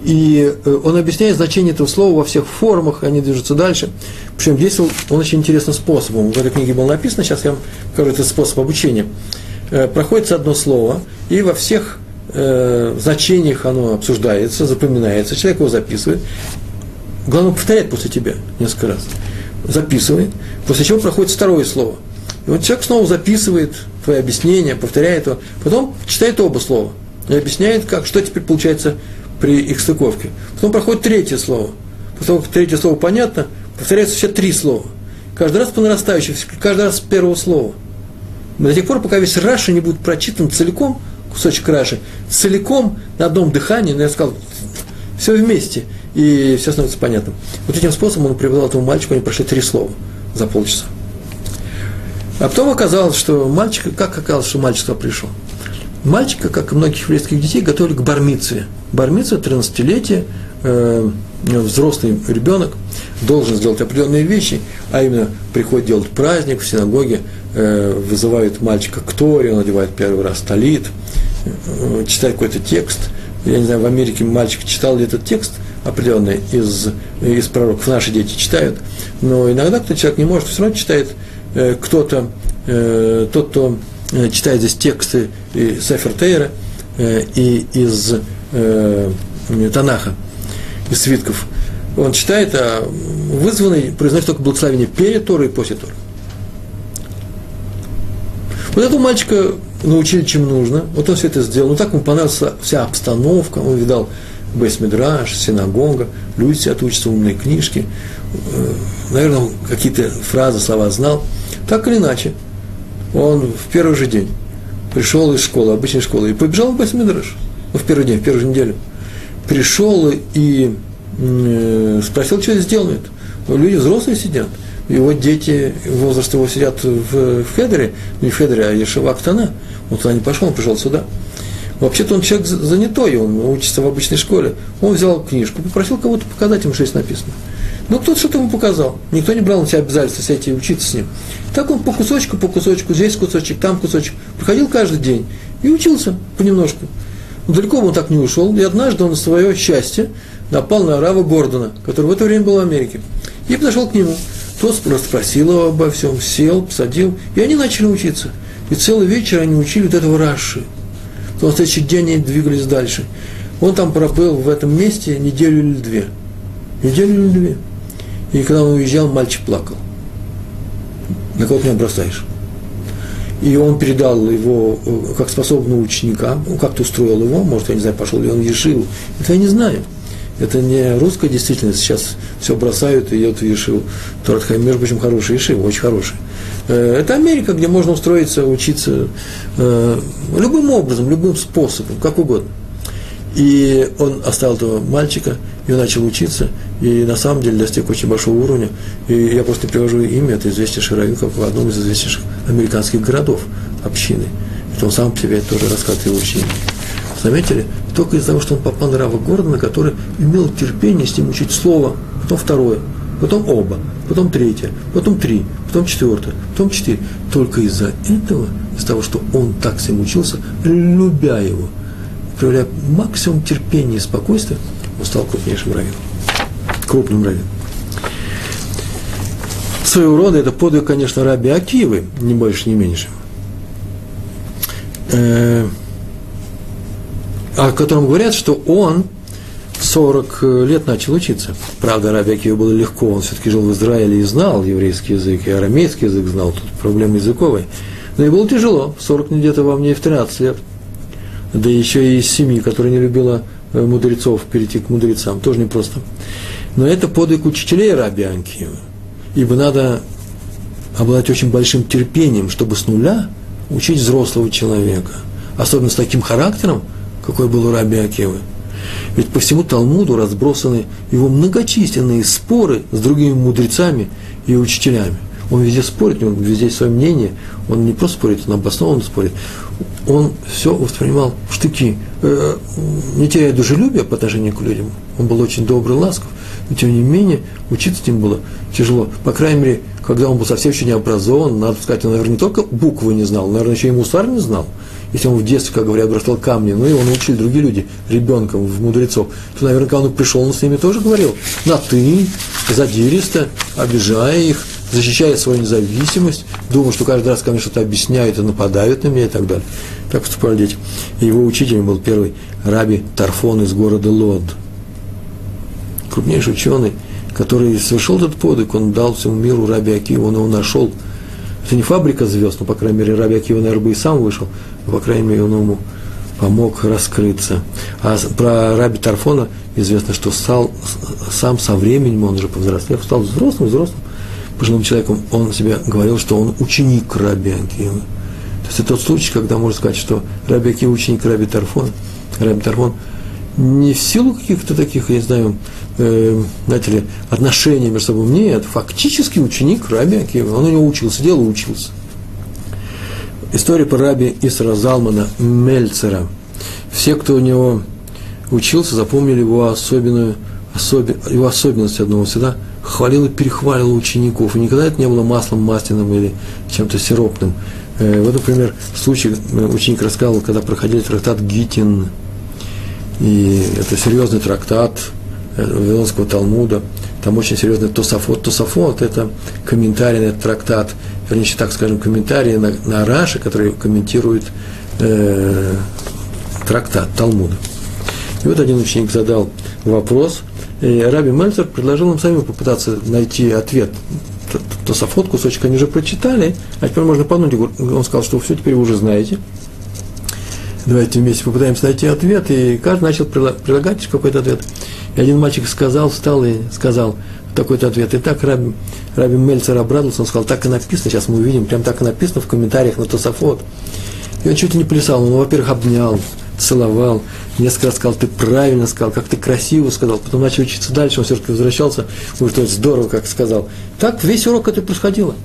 И э, он объясняет значение этого слова во всех формах, они движутся дальше. Причем действовал он очень интересным способом. В этой книге было написано, сейчас я вам покажу этот способ обучения. Э, проходится одно слово, и во всех значениях оно обсуждается, запоминается, человек его записывает, Главное, повторять после тебя несколько раз. Записывает, после чего проходит второе слово. И вот человек снова записывает твои объяснения, повторяет его, потом читает оба слова и объясняет, как, что теперь получается при их стыковке. Потом проходит третье слово. После того, как третье слово понятно, повторяются все три слова. Каждый раз по нарастающей, каждый раз с первого слова. До тех пор, пока весь Раши не будет прочитан целиком, кусочек Раши, целиком на одном дыхании, но я сказал, все вместе – и все становится понятным. Вот этим способом он привел этому мальчику, они прошли три слова за полчаса. А потом оказалось, что мальчик, как оказалось, что мальчик пришел? Мальчика, как и многих еврейских детей, готовили к бармице. Бармица, 13-летие, э, взрослый ребенок должен сделать определенные вещи, а именно приходит делать праздник в синагоге, э, вызывают мальчика к Торе, он надевает первый раз талит, э, читает какой-то текст. Я не знаю, в Америке мальчик читал ли этот текст определенный из, из пророков, наши дети читают, но иногда кто человек не может, все равно читает э, кто-то, э, тот, кто читает здесь тексты и Сефер Тейра и из э, Танаха, из свитков, он читает, а вызванный произносит только благословение перед Торой и после Торы. Вот этого мальчика научили, чем нужно. Вот он все это сделал. Ну, так ему понравилась вся обстановка. Он видал Бейсмидраж, синагога, люди сидят, учатся умные книжки. Э, наверное, какие-то фразы, слова знал. Так или иначе, он в первый же день пришел из школы, обычной школы, и побежал в Бейсмидраж. Ну, в первый день, в первую неделю. Пришел и э, спросил, что здесь. Ну, люди взрослые сидят. Его дети, возраст его сидят в, в Хедере, не в Хедере, а Ешева Актана. Он туда не пошел, он пришел сюда. Вообще-то он человек занятой, он учится в обычной школе. Он взял книжку, попросил кого-то показать ему, что здесь написано. Ну, кто-то что-то ему показал. Никто не брал на себя обязательства сидеть и учиться с ним. Так он по кусочку, по кусочку, здесь кусочек, там кусочек. Приходил каждый день и учился понемножку. Но далеко он так не ушел. И однажды он на свое счастье напал на Рава Гордона, который в это время был в Америке. И подошел к нему. Тот расспросил его обо всем, сел, посадил, и они начали учиться. И целый вечер они учили вот этого Раши. Потом в следующий день они двигались дальше. Он там пробыл в этом месте неделю или две. Неделю или две. И когда он уезжал, мальчик плакал. На кого ты меня бросаешь? И он передал его э, как способного ученика, как-то устроил его, может, я не знаю, пошел ли он Ешиву. Это я не знаю. Это не русская действительность. Сейчас все бросают и идет в Ешиву. Торатхайм, между прочим, хороший Ешив, очень хороший. Э, это Америка, где можно устроиться, учиться э, любым образом, любым способом, как угодно. И он оставил этого мальчика, и он начал учиться, и на самом деле достиг очень большого уровня. И я просто привожу имя, это известнейший раввин, как в одном из известнейших американских городов общины. Это он сам себе тоже рассказывает его учение. Заметили? Только из-за того, что он попал на Рава Гордона, который имел терпение с ним учить слово, потом второе, потом оба, потом третье, потом три, потом четвертое, потом четыре. Только из-за этого, из-за того, что он так с ним учился, любя его, проявляя максимум терпения и спокойствия, он стал крупнейшим раввином, крупным раввином. Своего рода это подвиг, конечно, раби Акивы, не больше, не меньше. Э, о котором говорят, что он 40 лет начал учиться. Правда, Раби Акива было легко, он все-таки жил в Израиле и знал еврейский язык, и арамейский язык знал, тут проблемы языковые. Но и было тяжело, в 40 где-то во мне в 13 лет. Да еще и из семьи, которая не любила э, мудрецов, перейти к мудрецам, тоже непросто. Но это подвиг учителей Раби Акива. Ибо надо обладать очень большим терпением, чтобы с нуля учить взрослого человека. Особенно с таким характером, какой был у Раби Акивы. Ведь по всему Талмуду разбросаны его многочисленные споры с другими мудрецами и учителями. Он везде спорит, он везде свое мнение, он не просто спорит, он обоснованно спорит. Он все воспринимал в штыки, э, не теряя дружелюбия по отношению к людям. Он был очень добрый, ласков, но тем не менее учиться с ним было тяжело. По крайней мере, когда он был совсем еще не образован, надо сказать, он, наверное, не только буквы не знал, наверное, еще и мусар не знал – если он в детстве, как говорят, бросал камни, ну, его научили другие люди, ребенком, в мудрецов, то наверняка он пришел, он с ними тоже говорил на «ты», задиристо, обижая их, защищая свою независимость, думал, что каждый раз ко мне что-то объясняют и нападают на меня и так далее. Так поступали дети. Его учителем был первый раби Тарфон из города Лод. Крупнейший ученый, который совершил этот подвиг, он дал всему миру раби Аки, он его нашел – это не фабрика звезд, но, по крайней мере, Раби Акива, наверное, бы и сам вышел, но, по крайней мере, он ему помог раскрыться. А про Раби Тарфона известно, что стал, сам со временем, он уже повзрослев, стал взрослым, взрослым, пожилым человеком, он себе говорил, что он ученик Раби Акива. То есть это тот случай, когда можно сказать, что Раби Акива ученик Раби Тарфона. Раби Тарфон – не в силу каких-то таких, я не знаю, э, знаете ли, отношений между собой. Нет, фактически ученик Раби Акива. Он у него учился, дело учился. История про Раби Исра Залмана Мельцера. Все, кто у него учился, запомнили его особенную, особи, его особенность одного всегда хвалил и перехваливал учеников. И никогда это не было маслом масляным или чем-то сиропным. Э, вот, например, случай э, ученик рассказывал, когда проходили трактат Гитин. И это серьезный трактат э, Вавилонского Талмуда. Там очень серьезный Тософот. Тософот – это комментарий на этот трактат, вернее, так скажем, комментарий на, на Раши, который комментирует э, трактат Талмуда. И вот один ученик задал вопрос, и Раби Мельцер предложил им самим попытаться найти ответ. Тософот, кусочек они уже прочитали, а теперь можно подумать. Он сказал, что все теперь вы уже знаете. Давайте вместе попытаемся найти ответ. И каждый начал прилагать какой-то ответ. И один мальчик сказал, встал и сказал такой-то ответ. И так Раби, Раби Мельцер обрадовался, он сказал, так и написано, сейчас мы увидим, прям так и написано в комментариях на Тософот. И он чуть не плясал, он, во-первых, обнял, целовал, несколько раз сказал, ты правильно сказал, как ты красиво сказал, потом начал учиться дальше, он все-таки возвращался, говорит, это здорово, как сказал. Так весь урок это происходило.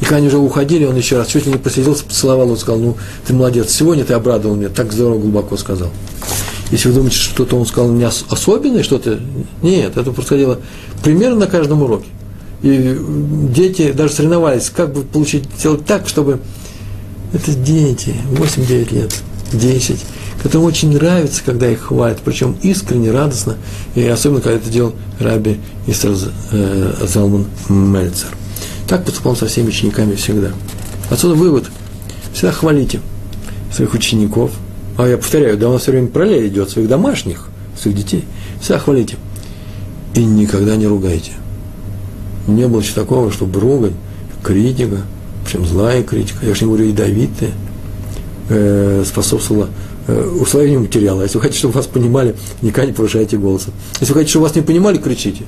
И когда они уже уходили, он еще раз чуть ли не посиделся, поцеловал, он сказал, ну, ты молодец, сегодня ты обрадовал меня, так здорово, глубоко сказал. Если вы думаете, что что-то он сказал мне особенное, что-то, нет, это происходило примерно на каждом уроке. И дети даже соревновались, как бы получить, сделать так, чтобы это дети, 8-9 лет, 10, которым очень нравится, когда их хвалят, причем искренне, радостно, и особенно, когда это делал Раби Исра э, Залман Мельцер. Так поступал со всеми учениками всегда. Отсюда вывод. Всегда хвалите своих учеников. А я повторяю, да у нас все время параллель идет своих домашних, своих детей. Всегда хвалите. И никогда не ругайте. Не было еще такого, чтобы ругать, критика, причем злая критика, я же не говорю ядовитая, э, Э, усвоению материала. Если вы хотите, чтобы вас понимали, никогда не повышайте голоса. Если вы хотите, чтобы вас не понимали, кричите.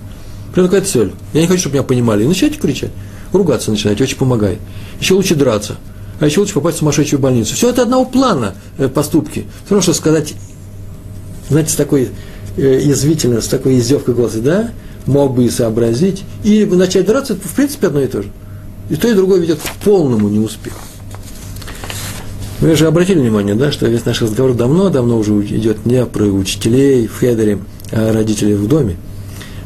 Прям такая цель. Я не хочу, чтобы меня понимали. И начинайте кричать. Ругаться начинайте, очень помогает. Еще лучше драться. А еще лучше попасть в сумасшедшую больницу. Все это одного плана э, поступки. Все равно, что сказать, знаете, с такой э, язвительно, с такой издевкой голоса, да, мог бы и сообразить, и начать драться, это в принципе одно и то же. И то, и другое ведет к полному неуспеху. Вы же обратили внимание, да, что весь наш разговор давно-давно уже идет не про учителей в хедере, а родителей в доме.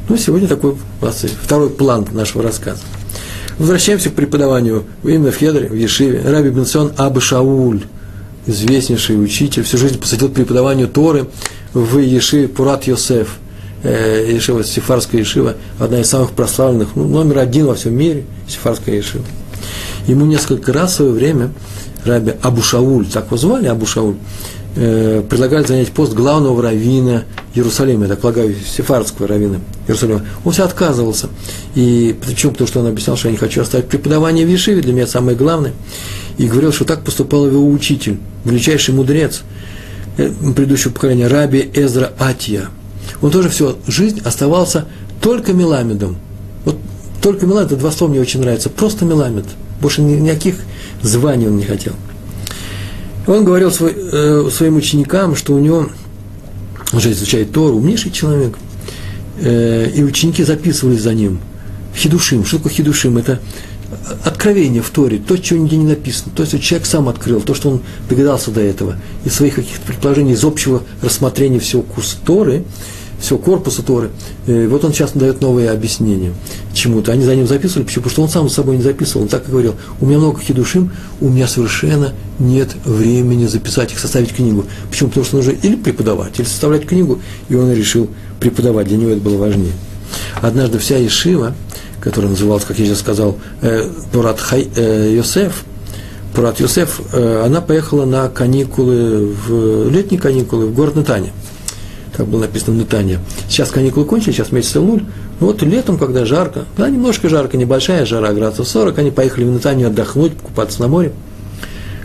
Ну, сегодня такой второй план нашего рассказа. Возвращаемся к преподаванию именно в Хедере, в Ешиве. Раби Бенсон Абы Шауль, известнейший учитель, всю жизнь посвятил преподаванию Торы в Ешиве Пурат Йосеф. Э, Ешива, Сифарская Ешива, одна из самых прославленных, ну, номер один во всем мире, Сифарская Ешива. Ему несколько раз в свое время Раби Абушауль, так его звали, Абушауль, э, предлагали занять пост главного раввина Иерусалима, я так полагаю, сефардского раввина Иерусалима. Он все отказывался. И почему? Потому что он объяснял, что я не хочу оставить преподавание в Ешиве, для меня самое главное. И говорил, что так поступал его учитель, величайший мудрец э, предыдущего поколения, Раби Эзра Атия. Он тоже всю жизнь оставался только Меламедом. Вот только Меламед, это два слова мне очень нравятся, просто Меламед. Больше никаких званий он не хотел. Он говорил свой, э, своим ученикам, что у него, он же изучает Тору, умнейший человек, э, и ученики записывались за ним. Хидушим. Что такое хидушим? Это откровение в Торе, то, чего нигде не написано. То есть человек сам открыл, то, что он догадался до этого, из своих каких-то предположений, из общего рассмотрения всего курса Торы, всего корпуса Торы. И вот он сейчас дает новые объяснения чему-то. Они за ним записывали, почему? Потому что он сам с собой не записывал. Он так и говорил, у меня много хидушим, у меня совершенно нет времени записать их, составить книгу. Почему? Потому что нужно или преподавать, или составлять книгу, и он решил преподавать. Для него это было важнее. Однажды вся Ешива, которая называлась, как я сейчас сказал, э, Пурат Хай, э, Йосеф, Пурат Йосеф, э, она поехала на каникулы, в летние каникулы в город Натане – как было написано в Нетане. Сейчас каникулы кончились, сейчас месяц Элуль. Вот летом, когда жарко, да, немножко жарко, небольшая жара, градусов 40, они поехали в Нетанию отдохнуть, купаться на море.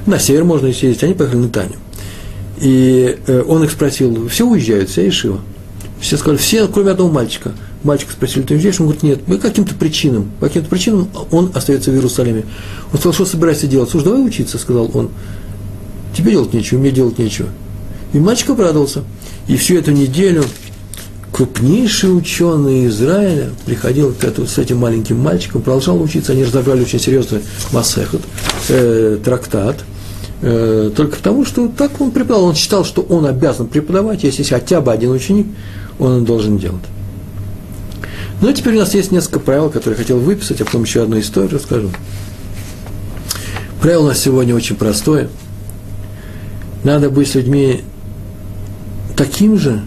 На север можно и съездить, они поехали в Нетанию. И э, он их спросил, все уезжают, вся Ишива. Все сказали, все, кроме одного мальчика. Мальчика спросили, ты уезжаешь? Он говорит, нет, по каким-то причинам. По каким-то причинам он остается в Иерусалиме. Он сказал, что собираешься делать? Слушай, давай учиться, сказал он. Тебе делать нечего, мне делать нечего. И мальчик обрадовался. И всю эту неделю крупнейший ученый Израиля приходил к этому, с этим маленьким мальчиком, продолжал учиться. Они разобрали очень серьезный массехот, э, трактат, э, только потому, что так он преподавал. Он считал, что он обязан преподавать, если есть хотя бы один ученик, он должен делать. Ну и теперь у нас есть несколько правил, которые я хотел выписать, а потом еще одну историю расскажу. Правило у нас сегодня очень простое. Надо быть с людьми таким же,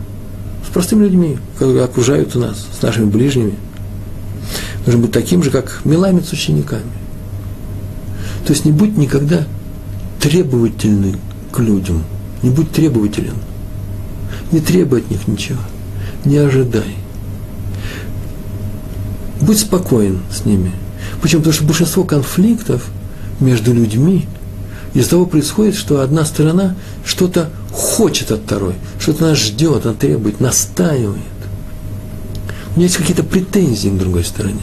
с простыми людьми, которые окружают нас, с нашими ближними. Нужно быть таким же, как Меламед с учениками. То есть не будь никогда требовательный к людям. Не будь требователен. Не требуй от них ничего. Не ожидай будь спокоен с ними. Почему? Потому что большинство конфликтов между людьми из-за того происходит, что одна сторона что-то хочет от второй, что-то нас ждет, она требует, настаивает. У нее есть какие-то претензии к другой стороне.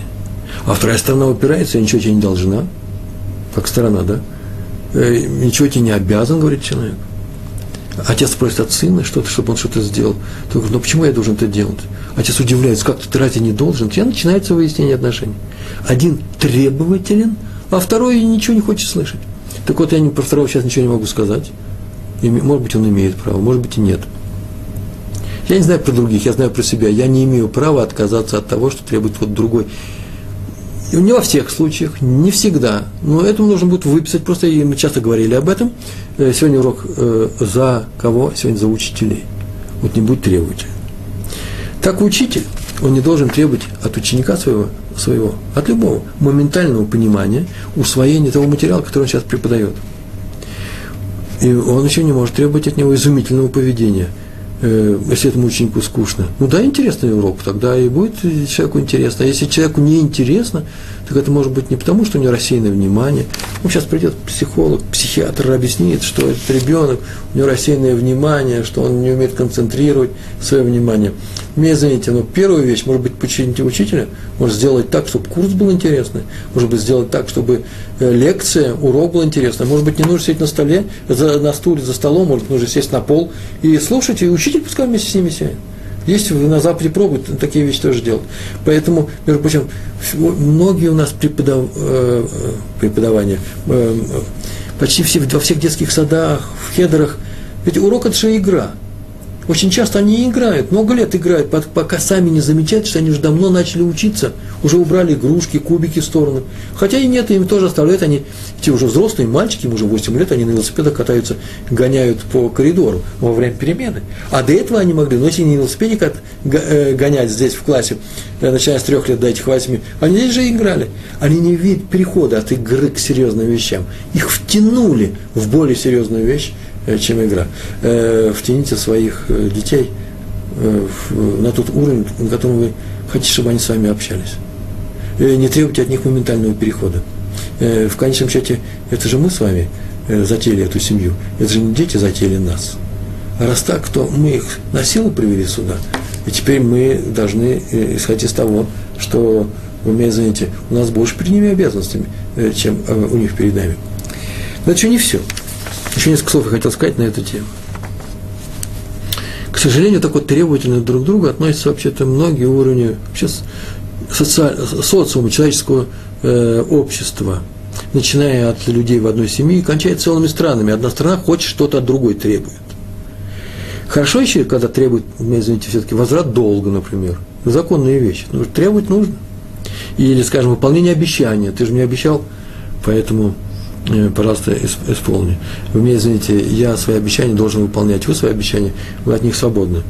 А вторая сторона упирается, я ничего тебе не должна. Как сторона, да? Э, ничего тебе не обязан, говорит человек. Отец просит от сына что-то, чтобы он что-то сделал. Ты говоришь, ну почему я должен это делать? Отец удивляется, как ты разве не должен? И начинается выяснение отношений. Один требователен, а второй ничего не хочет слышать. Так вот, я про второго сейчас ничего не могу сказать. Может быть, он имеет право, может быть, и нет. Я не знаю про других, я знаю про себя. Я не имею права отказаться от того, что требует вот другой. И не во всех случаях, не всегда. Но этому нужно будет выписать. Просто и мы часто говорили об этом. Э, сегодня урок э, за кого? Сегодня за учителей. Вот не будь требователь. Так учитель, он не должен требовать от ученика своего, своего, от любого, моментального понимания, усвоения того материала, который он сейчас преподает. И он еще не может требовать от него изумительного поведения – Э, если этому ученику скучно. Ну да, интересный урок, тогда и будет человеку интересно. А если человеку не интересно, так это может быть не потому, что у него рассеянное внимание. Ну, сейчас придет психолог, психиатр объяснит, что этот ребенок, у него рассеянное внимание, что он не умеет концентрировать свое внимание. Мне, извините, но первая вещь, может быть, починить учителя, может сделать так, чтобы курс был интересный, может быть, сделать так, чтобы э, лекция, урок был интересный, может быть, не нужно сидеть на столе, за, на стуле за столом, может, нужно сесть на пол и слушать, и учитель пускай вместе с ними сядет. Есть на Западе пробуют такие вещи тоже делать. Поэтому, между прочим, многие у нас преподав, э, э, преподавания, почти все, во всех детских садах, в хедерах, ведь урок это же игра. Очень часто они играют, много лет играют, пока сами не замечают, что они уже давно начали учиться, уже убрали игрушки, кубики в сторону. Хотя и нет, им тоже оставляют, они, эти уже взрослые мальчики, им уже 8 лет, они на велосипедах катаются, гоняют по коридору во время перемены. А до этого они могли, ну если не велосипеде э, гонять здесь в классе, э, начиная с трех лет до этих восьми, они здесь же играли. Они не видят перехода от игры к серьезным вещам. Их втянули в более серьезную вещь, чем игра. Э, втяните своих э, детей на тот уровень, на котором вы хотите, чтобы они с вами общались. Не требуйте от них моментального перехода. В конечном счете, это же мы с вами затеяли эту семью. Это же не дети затеяли нас. А раз так, то мы их на силу привели сюда. И теперь мы должны исходить из того, что, вы меня извините, у нас больше перед ними обязанностями, чем у них перед нами. Но это не все. Еще несколько слов я хотел сказать на эту тему. К сожалению, так вот требовательно друг к другу относятся вообще-то многие уровни вообще социаль, социума, человеческого э, общества, начиная от людей в одной семье и кончая целыми странами. Одна страна хочет что-то от другой требует. Хорошо еще, когда требует, извините, все-таки возврат долга, например. Законные вещи. Ну, требовать нужно. Или, скажем, выполнение обещания. Ты же мне обещал, поэтому пожалуйста, исполни. Вы мне извините, я свои обещания должен выполнять, вы свои обещания, вы от них свободны.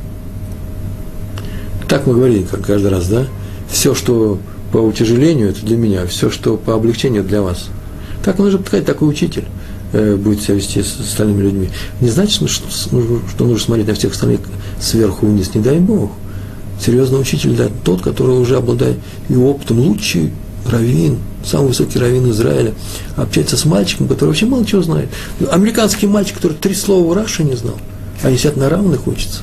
Так мы говорили как каждый раз, да? Все, что по утяжелению, это для меня, все, что по облегчению, для вас. Так нужно сказать, такой учитель э, будет себя вести с остальными людьми. Не значит, что, что нужно смотреть на всех остальных сверху вниз, не дай Бог. Серьезный учитель, да, тот, который уже обладает и опытом, лучший раввин, самый высокий раввин Израиля, общается с мальчиком, который вообще мало чего знает. Американский мальчик, который три слова Раши не знал, они сидят на равных учатся.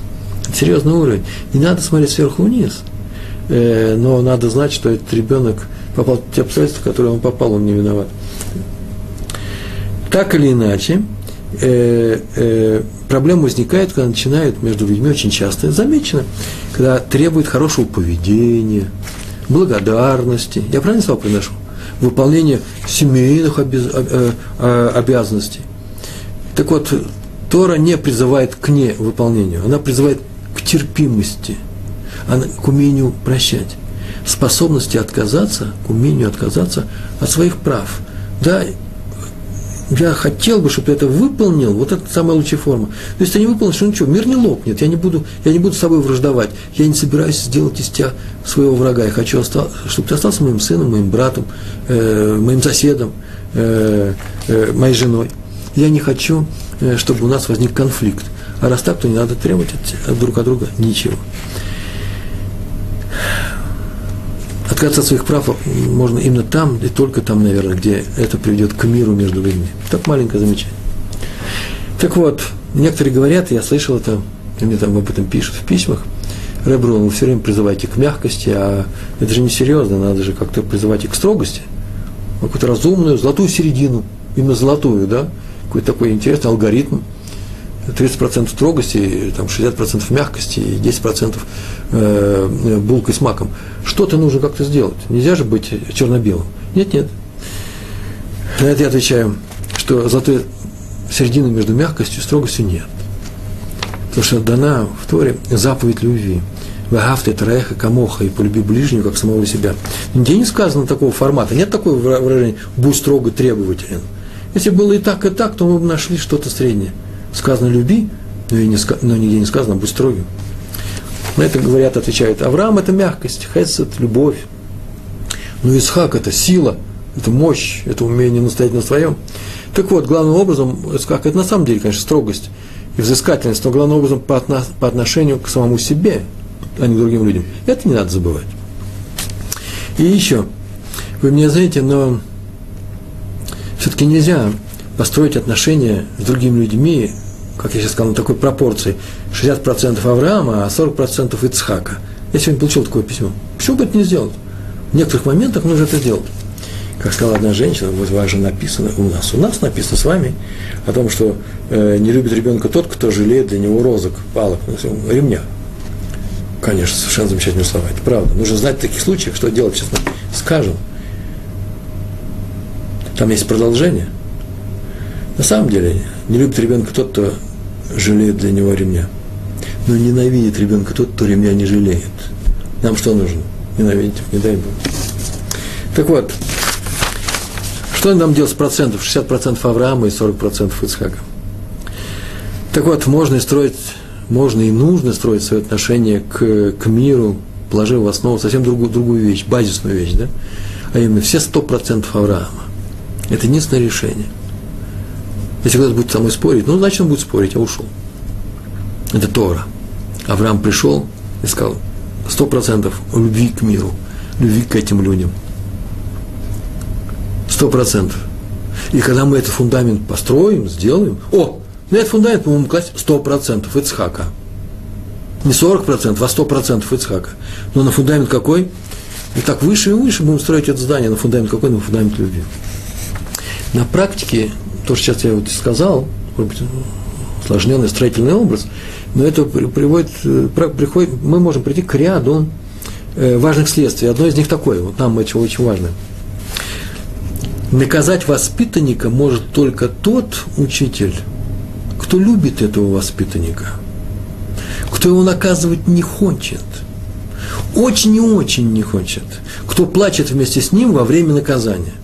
Это серьезный уровень. Не надо смотреть сверху вниз, э, но надо знать, что этот ребенок попал в те обстоятельства, в которые он попал, он не виноват. Так или иначе, э, э, проблема возникает, когда начинают между людьми очень часто, замечено, когда требуют хорошего поведения, благодарности. Я правильно слова приношу? Выполнение семейных обез, э, э, обязанностей. Так вот, Тора не призывает к невыполнению, она призывает к терпимости, к умению прощать, способности отказаться, к умению отказаться от своих прав. Да, я хотел бы, чтобы ты это выполнил, вот это самая лучшая форма. То есть ты не выполнишь, что ничего, мир не лопнет, я не буду, я не буду с тобой враждовать, я не собираюсь сделать из тебя своего врага, я хочу, чтобы ты остался моим сыном, моим братом, э, моим соседом, э, э, моей женой. Я не хочу, э, чтобы у нас возник конфликт. А раз так, то не надо требовать от друг от друга ничего. Отказаться от своих прав можно именно там и только там, наверное, где это приведет к миру между людьми. Так маленькое замечание. Так вот, некоторые говорят, я слышал это, и мне там об этом пишут в письмах, Ребрун, вы все время призываете к мягкости, а это же несерьезно, надо же как-то призывать и к строгости, какую-то разумную, золотую середину, именно золотую, да, какой-то такой интересный алгоритм, 30% строгости, там 60% мягкости и 10% э, булкой с маком. Что-то нужно как-то сделать. Нельзя же быть черно-белым. Нет, нет. На это я отвечаю, что зато середины между мягкостью и строгостью нет. Потому что дана в Торе заповедь любви. Вагафты, Тараеха, Камоха и полюби ближнего, как самого себя. Нигде не сказано такого формата. Нет такого выражения «будь строго требователен». Если было и так, и так, то мы бы нашли что-то среднее – сказано люби, но, и не, но нигде не сказано будь строгим. На это говорят, отвечают, Авраам – это мягкость, Хесед – любовь. Но Исхак – это сила, это мощь, это умение настоять на своем. Так вот, главным образом, Исхак – это на самом деле, конечно, строгость и взыскательность, но главным образом по, отно, по отношению к самому себе, а не к другим людям. Это не надо забывать. И еще, вы меня знаете, но все-таки нельзя построить отношения с другими людьми, как я сейчас сказал, на такой пропорции, 60% Авраама, а 40% Ицхака. Я сегодня получил такое письмо. Почему бы это не сделать? В некоторых моментах нужно это сделать. Как сказала одна женщина, вот же написано у нас, у нас написано с вами о том, что э, не любит ребенка тот, кто жалеет для него розок, палок, ну, ремня. Конечно, совершенно замечательные слова, это правда. Нужно знать в таких случаях, что делать, честно скажем. Там есть продолжение – на самом деле, не любит ребенка тот, кто жалеет для него ремня. Но ненавидит ребенка тот, кто ремня не жалеет. Нам что нужно? Ненавидеть, не дай Бог. Так вот, что нам делать с процентов? 60% Авраама и 40% Ицхака. Так вот, можно и строить, можно и нужно строить свои отношения к, к миру, положив в основу совсем другую, другую вещь, базисную вещь, да? А именно все 100% Авраама. Это единственное решение. Если кто-то будет со мной спорить, ну, значит, он будет спорить, я ушел. Это Тора. Авраам пришел и сказал, сто процентов любви к миру, любви к этим людям. Сто процентов. И когда мы этот фундамент построим, сделаем, о, на этот фундамент мы будем класть сто процентов Ицхака. Не сорок процентов, а сто процентов Ицхака. Но на фундамент какой? И так выше и выше будем строить это здание. На фундамент какой? На фундамент любви. На практике то, что сейчас я вот сказал, может усложненный строительный образ, но это приводит, э, приходит, мы можем прийти к ряду э, важных следствий. Одно из них такое, вот нам это очень важно. Наказать воспитанника может только тот учитель, кто любит этого воспитанника, кто его наказывать не хочет, очень и очень не хочет, кто плачет вместе с ним во время наказания –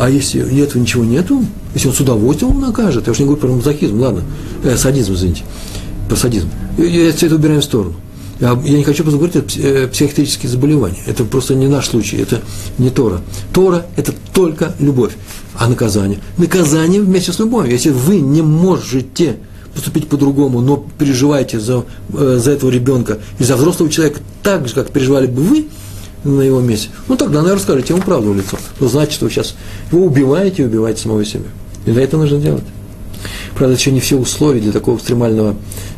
а если этого ничего нету, если он с удовольствием его накажет, я уж не говорю про мазохизм, ладно, э, садизм, извините, про садизм, я все это убираем в сторону. Я, не хочу просто говорить о э, психиатрических заболеваниях. Это просто не наш случай, это не Тора. Тора – это только любовь. А наказание? Наказание вместе с любовью. Если вы не можете поступить по-другому, но переживаете за, э, за этого ребенка и за взрослого человека так же, как переживали бы вы – на его месте. Ну тогда, наверное, скажите ему правду в лицо. Ну, значит, вы сейчас вы убиваете и убиваете самого себя. И для этого нужно делать. Правда, еще не все условия для такого экстремального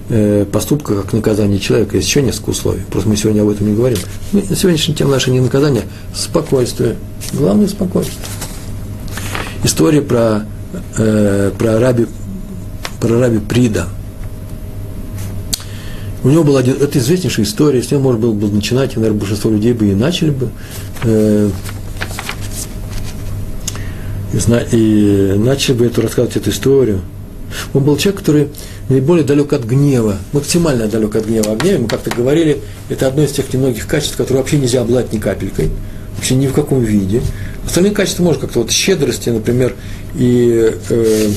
э, поступка, как наказание человека. Есть еще несколько условий. Просто мы сегодня об этом не говорим. Мы, на сегодняшний тема наша не наказание, спокойствие. Главное – спокойствие. История про, э, про, раби, про раби Прида – у него была один, это известнейшая история, с нее можно было бы начинать, и, наверное, большинство людей бы и начали бы. Э, и, и начали бы эту рассказывать эту историю. Он был человек, который наиболее далек от гнева, максимально далек от гнева. О гневе мы как-то говорили, это одно из тех немногих качеств, которые вообще нельзя обладать ни капелькой, вообще ни в каком виде. Остальные качества можно как-то, вот щедрости, например, и э,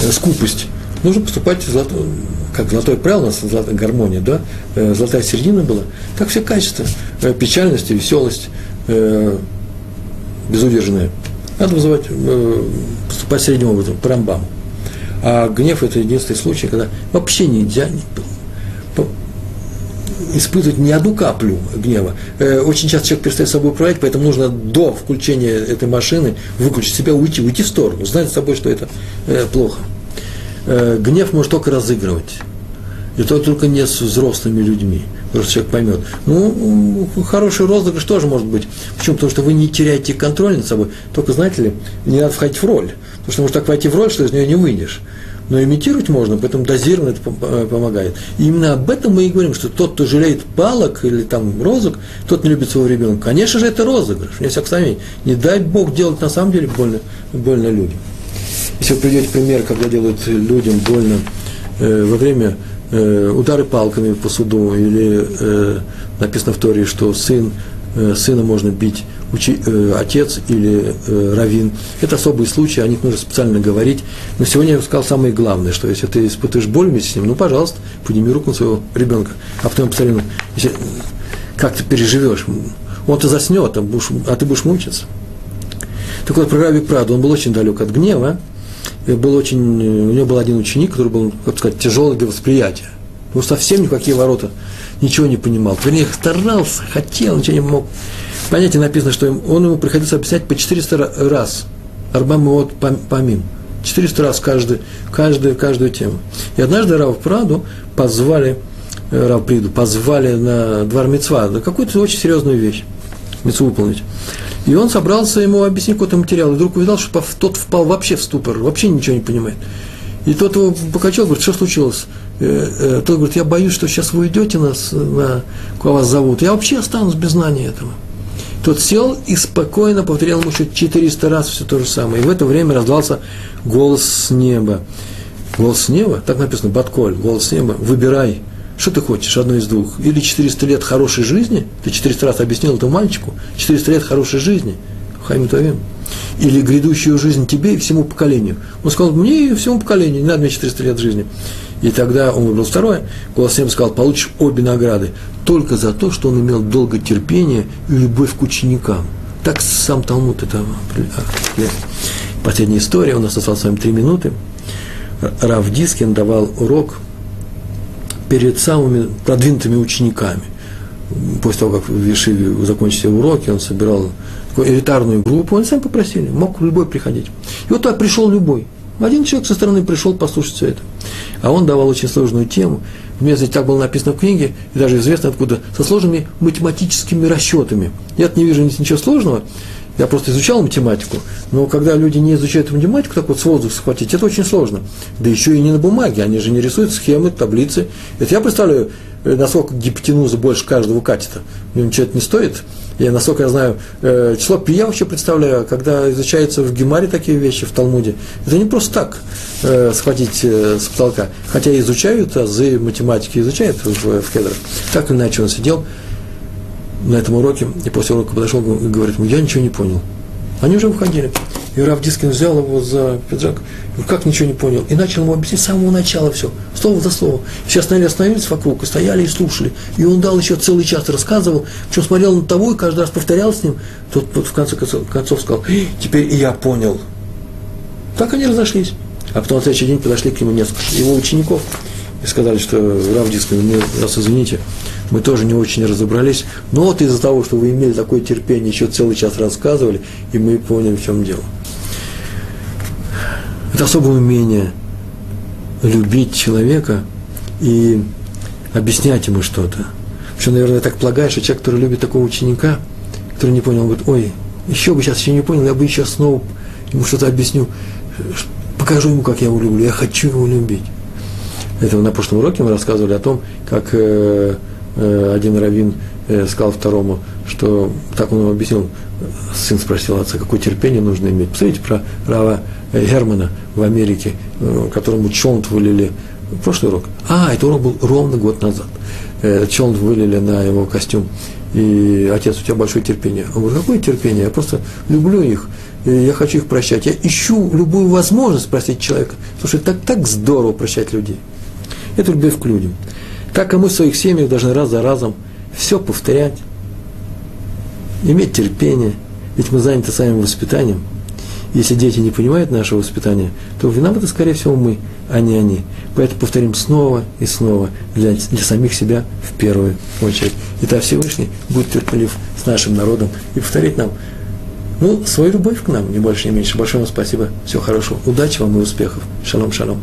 э, скупость. Нужно поступать золото, как золотое правило, у нас золотая гармония, да, э, золотая середина была. Так все качества, э, печальность и веселость, э, безудержная. Надо вызывать, э, поступать средним образом, по рамбаму. А гнев – это единственный случай, когда вообще нельзя испытывать ни одну каплю гнева. Э, очень часто человек перестает собой управлять, поэтому нужно до включения этой машины выключить себя, уйти, уйти в сторону, знать с собой, что это плохо. Э, гнев может только разыгрывать. И то только не с взрослыми людьми. Просто человек поймет. Ну, хороший розыгрыш тоже может быть. Почему? Потому что вы не теряете контроль над собой. Только, знаете ли, не надо входить в роль. Потому что можно так войти в роль, что из нее не выйдешь. Но имитировать можно, поэтому дозированно это э, помогает. И именно об этом мы и говорим, что тот, кто жалеет палок или там розок, тот не любит своего ребенка. Конечно же, это розыгрыш, не всяких сомнений. Не дай Бог делать на самом деле больно, больно людям. Если вы приведете пример, когда делают людям больно э, во время э, удары палками по суду, или э, написано в Торе, что сын, э, сына можно бить учи, э, отец или э, раввин. Это особые случаи, о них нужно специально говорить. Но сегодня я сказал самое главное, что если ты испытываешь боль вместе с ним, ну, пожалуйста, подними руку на своего ребенка. А потом ну, если, как ты переживешь. Он-то заснет, а, будешь, а ты будешь мучиться. Так вот, про Раби Праду, он был очень далек от гнева, был очень, у него был один ученик, который был, как сказать, тяжелый для восприятия. Ну, совсем никакие ворота, ничего не понимал. Вернее, старался, хотел, ничего не мог. Понятие написано, что он ему приходилось объяснять по 400 раз. Арбам вот помим. 400 раз каждый, каждую, каждую тему. И однажды Рав Праду позвали, э, Рав Приду, позвали на двор Мецва, на какую-то очень серьезную вещь, Мецву выполнить. И он собрался ему объяснить какой-то материал, и вдруг увидел, что тот впал вообще в ступор, вообще ничего не понимает. И тот его покачал, говорит, что случилось? Э, э, тот говорит, я боюсь, что сейчас вы уйдете нас, на, куда вас зовут. Я вообще останусь без знания этого. Тот сел и спокойно повторял ему еще 400 раз все то же самое. И в это время раздался голос с неба. Голос с неба, так написано, Батколь, голос с неба, выбирай, что ты хочешь, одно из двух. Или 400 лет хорошей жизни, ты 400 раз объяснил этому мальчику, 400 лет хорошей жизни, Хайм Тавим, или грядущую жизнь тебе и всему поколению. Он сказал, мне и всему поколению, не надо мне 400 лет жизни. И тогда он выбрал второе, голос неба сказал, получишь обе награды, только за то, что он имел долготерпение и любовь к ученикам. Так сам Талмуд это Последняя история, у нас осталось с вами три минуты. Рав Дискин давал урок перед самыми продвинутыми учениками. После того, как в Вишиве закончили уроки, он собирал такую элитарную группу, они сами попросили, мог любой приходить. И вот так пришел любой. Один человек со стороны пришел послушать все это. А он давал очень сложную тему. Вместо так было написано в книге, и даже известно откуда, со сложными математическими расчетами. Я не вижу ничего сложного, я просто изучал математику, но когда люди не изучают математику, так вот с воздуха схватить, это очень сложно. Да еще и не на бумаге, они же не рисуют схемы, таблицы. Это я представляю, э, насколько гипотенуза больше каждого катета. Ничего это не стоит. Я, насколько я знаю, э, число пи я вообще представляю, когда изучаются в Гемаре такие вещи, в Талмуде. Это не просто так э, схватить с потолка. Хотя изучают азы математики, изучают в, в кедрах. Так или иначе он сидел на этом уроке, и после урока подошел и говорит ему, я ничего не понял. Они уже выходили. И Раф Дискин взял его за пиджак, и как ничего не понял, и начал ему объяснять с самого начала все, слово за слово. Все остальные остановились вокруг и стояли и слушали. И он дал еще целый час, рассказывал, что смотрел на того и каждый раз повторял с ним. Тот в конце концов сказал, теперь и я понял. Так они разошлись. А потом на следующий день подошли к нему несколько его учеников и сказали, что Рав Дискин, мы нас извините, мы тоже не очень разобрались, но вот из-за того, что вы имели такое терпение, еще целый час рассказывали, и мы поняли, в чем дело. Это особое умение любить человека и объяснять ему что-то. Причем, наверное, так полагаешь, что человек, который любит такого ученика, который не понял, он говорит, ой, еще бы сейчас еще не понял, я бы еще снова ему что-то объясню, покажу ему, как я его люблю, я хочу его любить. Это на прошлом уроке мы рассказывали о том, как э, один раввин э, сказал второму, что так он ему объяснил, сын спросил отца, какое терпение нужно иметь. Посмотрите про Рава Германа в Америке, э, которому челнт вылили прошлый урок. А, это урок был ровно год назад. Э, челнт вылили на его костюм. И отец, у тебя большое терпение. Он говорит, какое терпение? Я просто люблю их, и я хочу их прощать. Я ищу любую возможность простить человека. Слушай, так, так здорово прощать людей. Это любовь к людям. Так и мы в своих семьях должны раз за разом все повторять, иметь терпение, ведь мы заняты самим воспитанием – если дети не понимают нашего воспитания, то виноваты, скорее всего, мы, а не они. Поэтому повторим снова и снова для, для самих себя в первую очередь. И тогда Всевышний будет терпелив с нашим народом и повторить нам ну, свою любовь к нам, не больше, не меньше. Большое вам спасибо. Всего хорошего. Удачи вам и успехов. Шалом, шалом.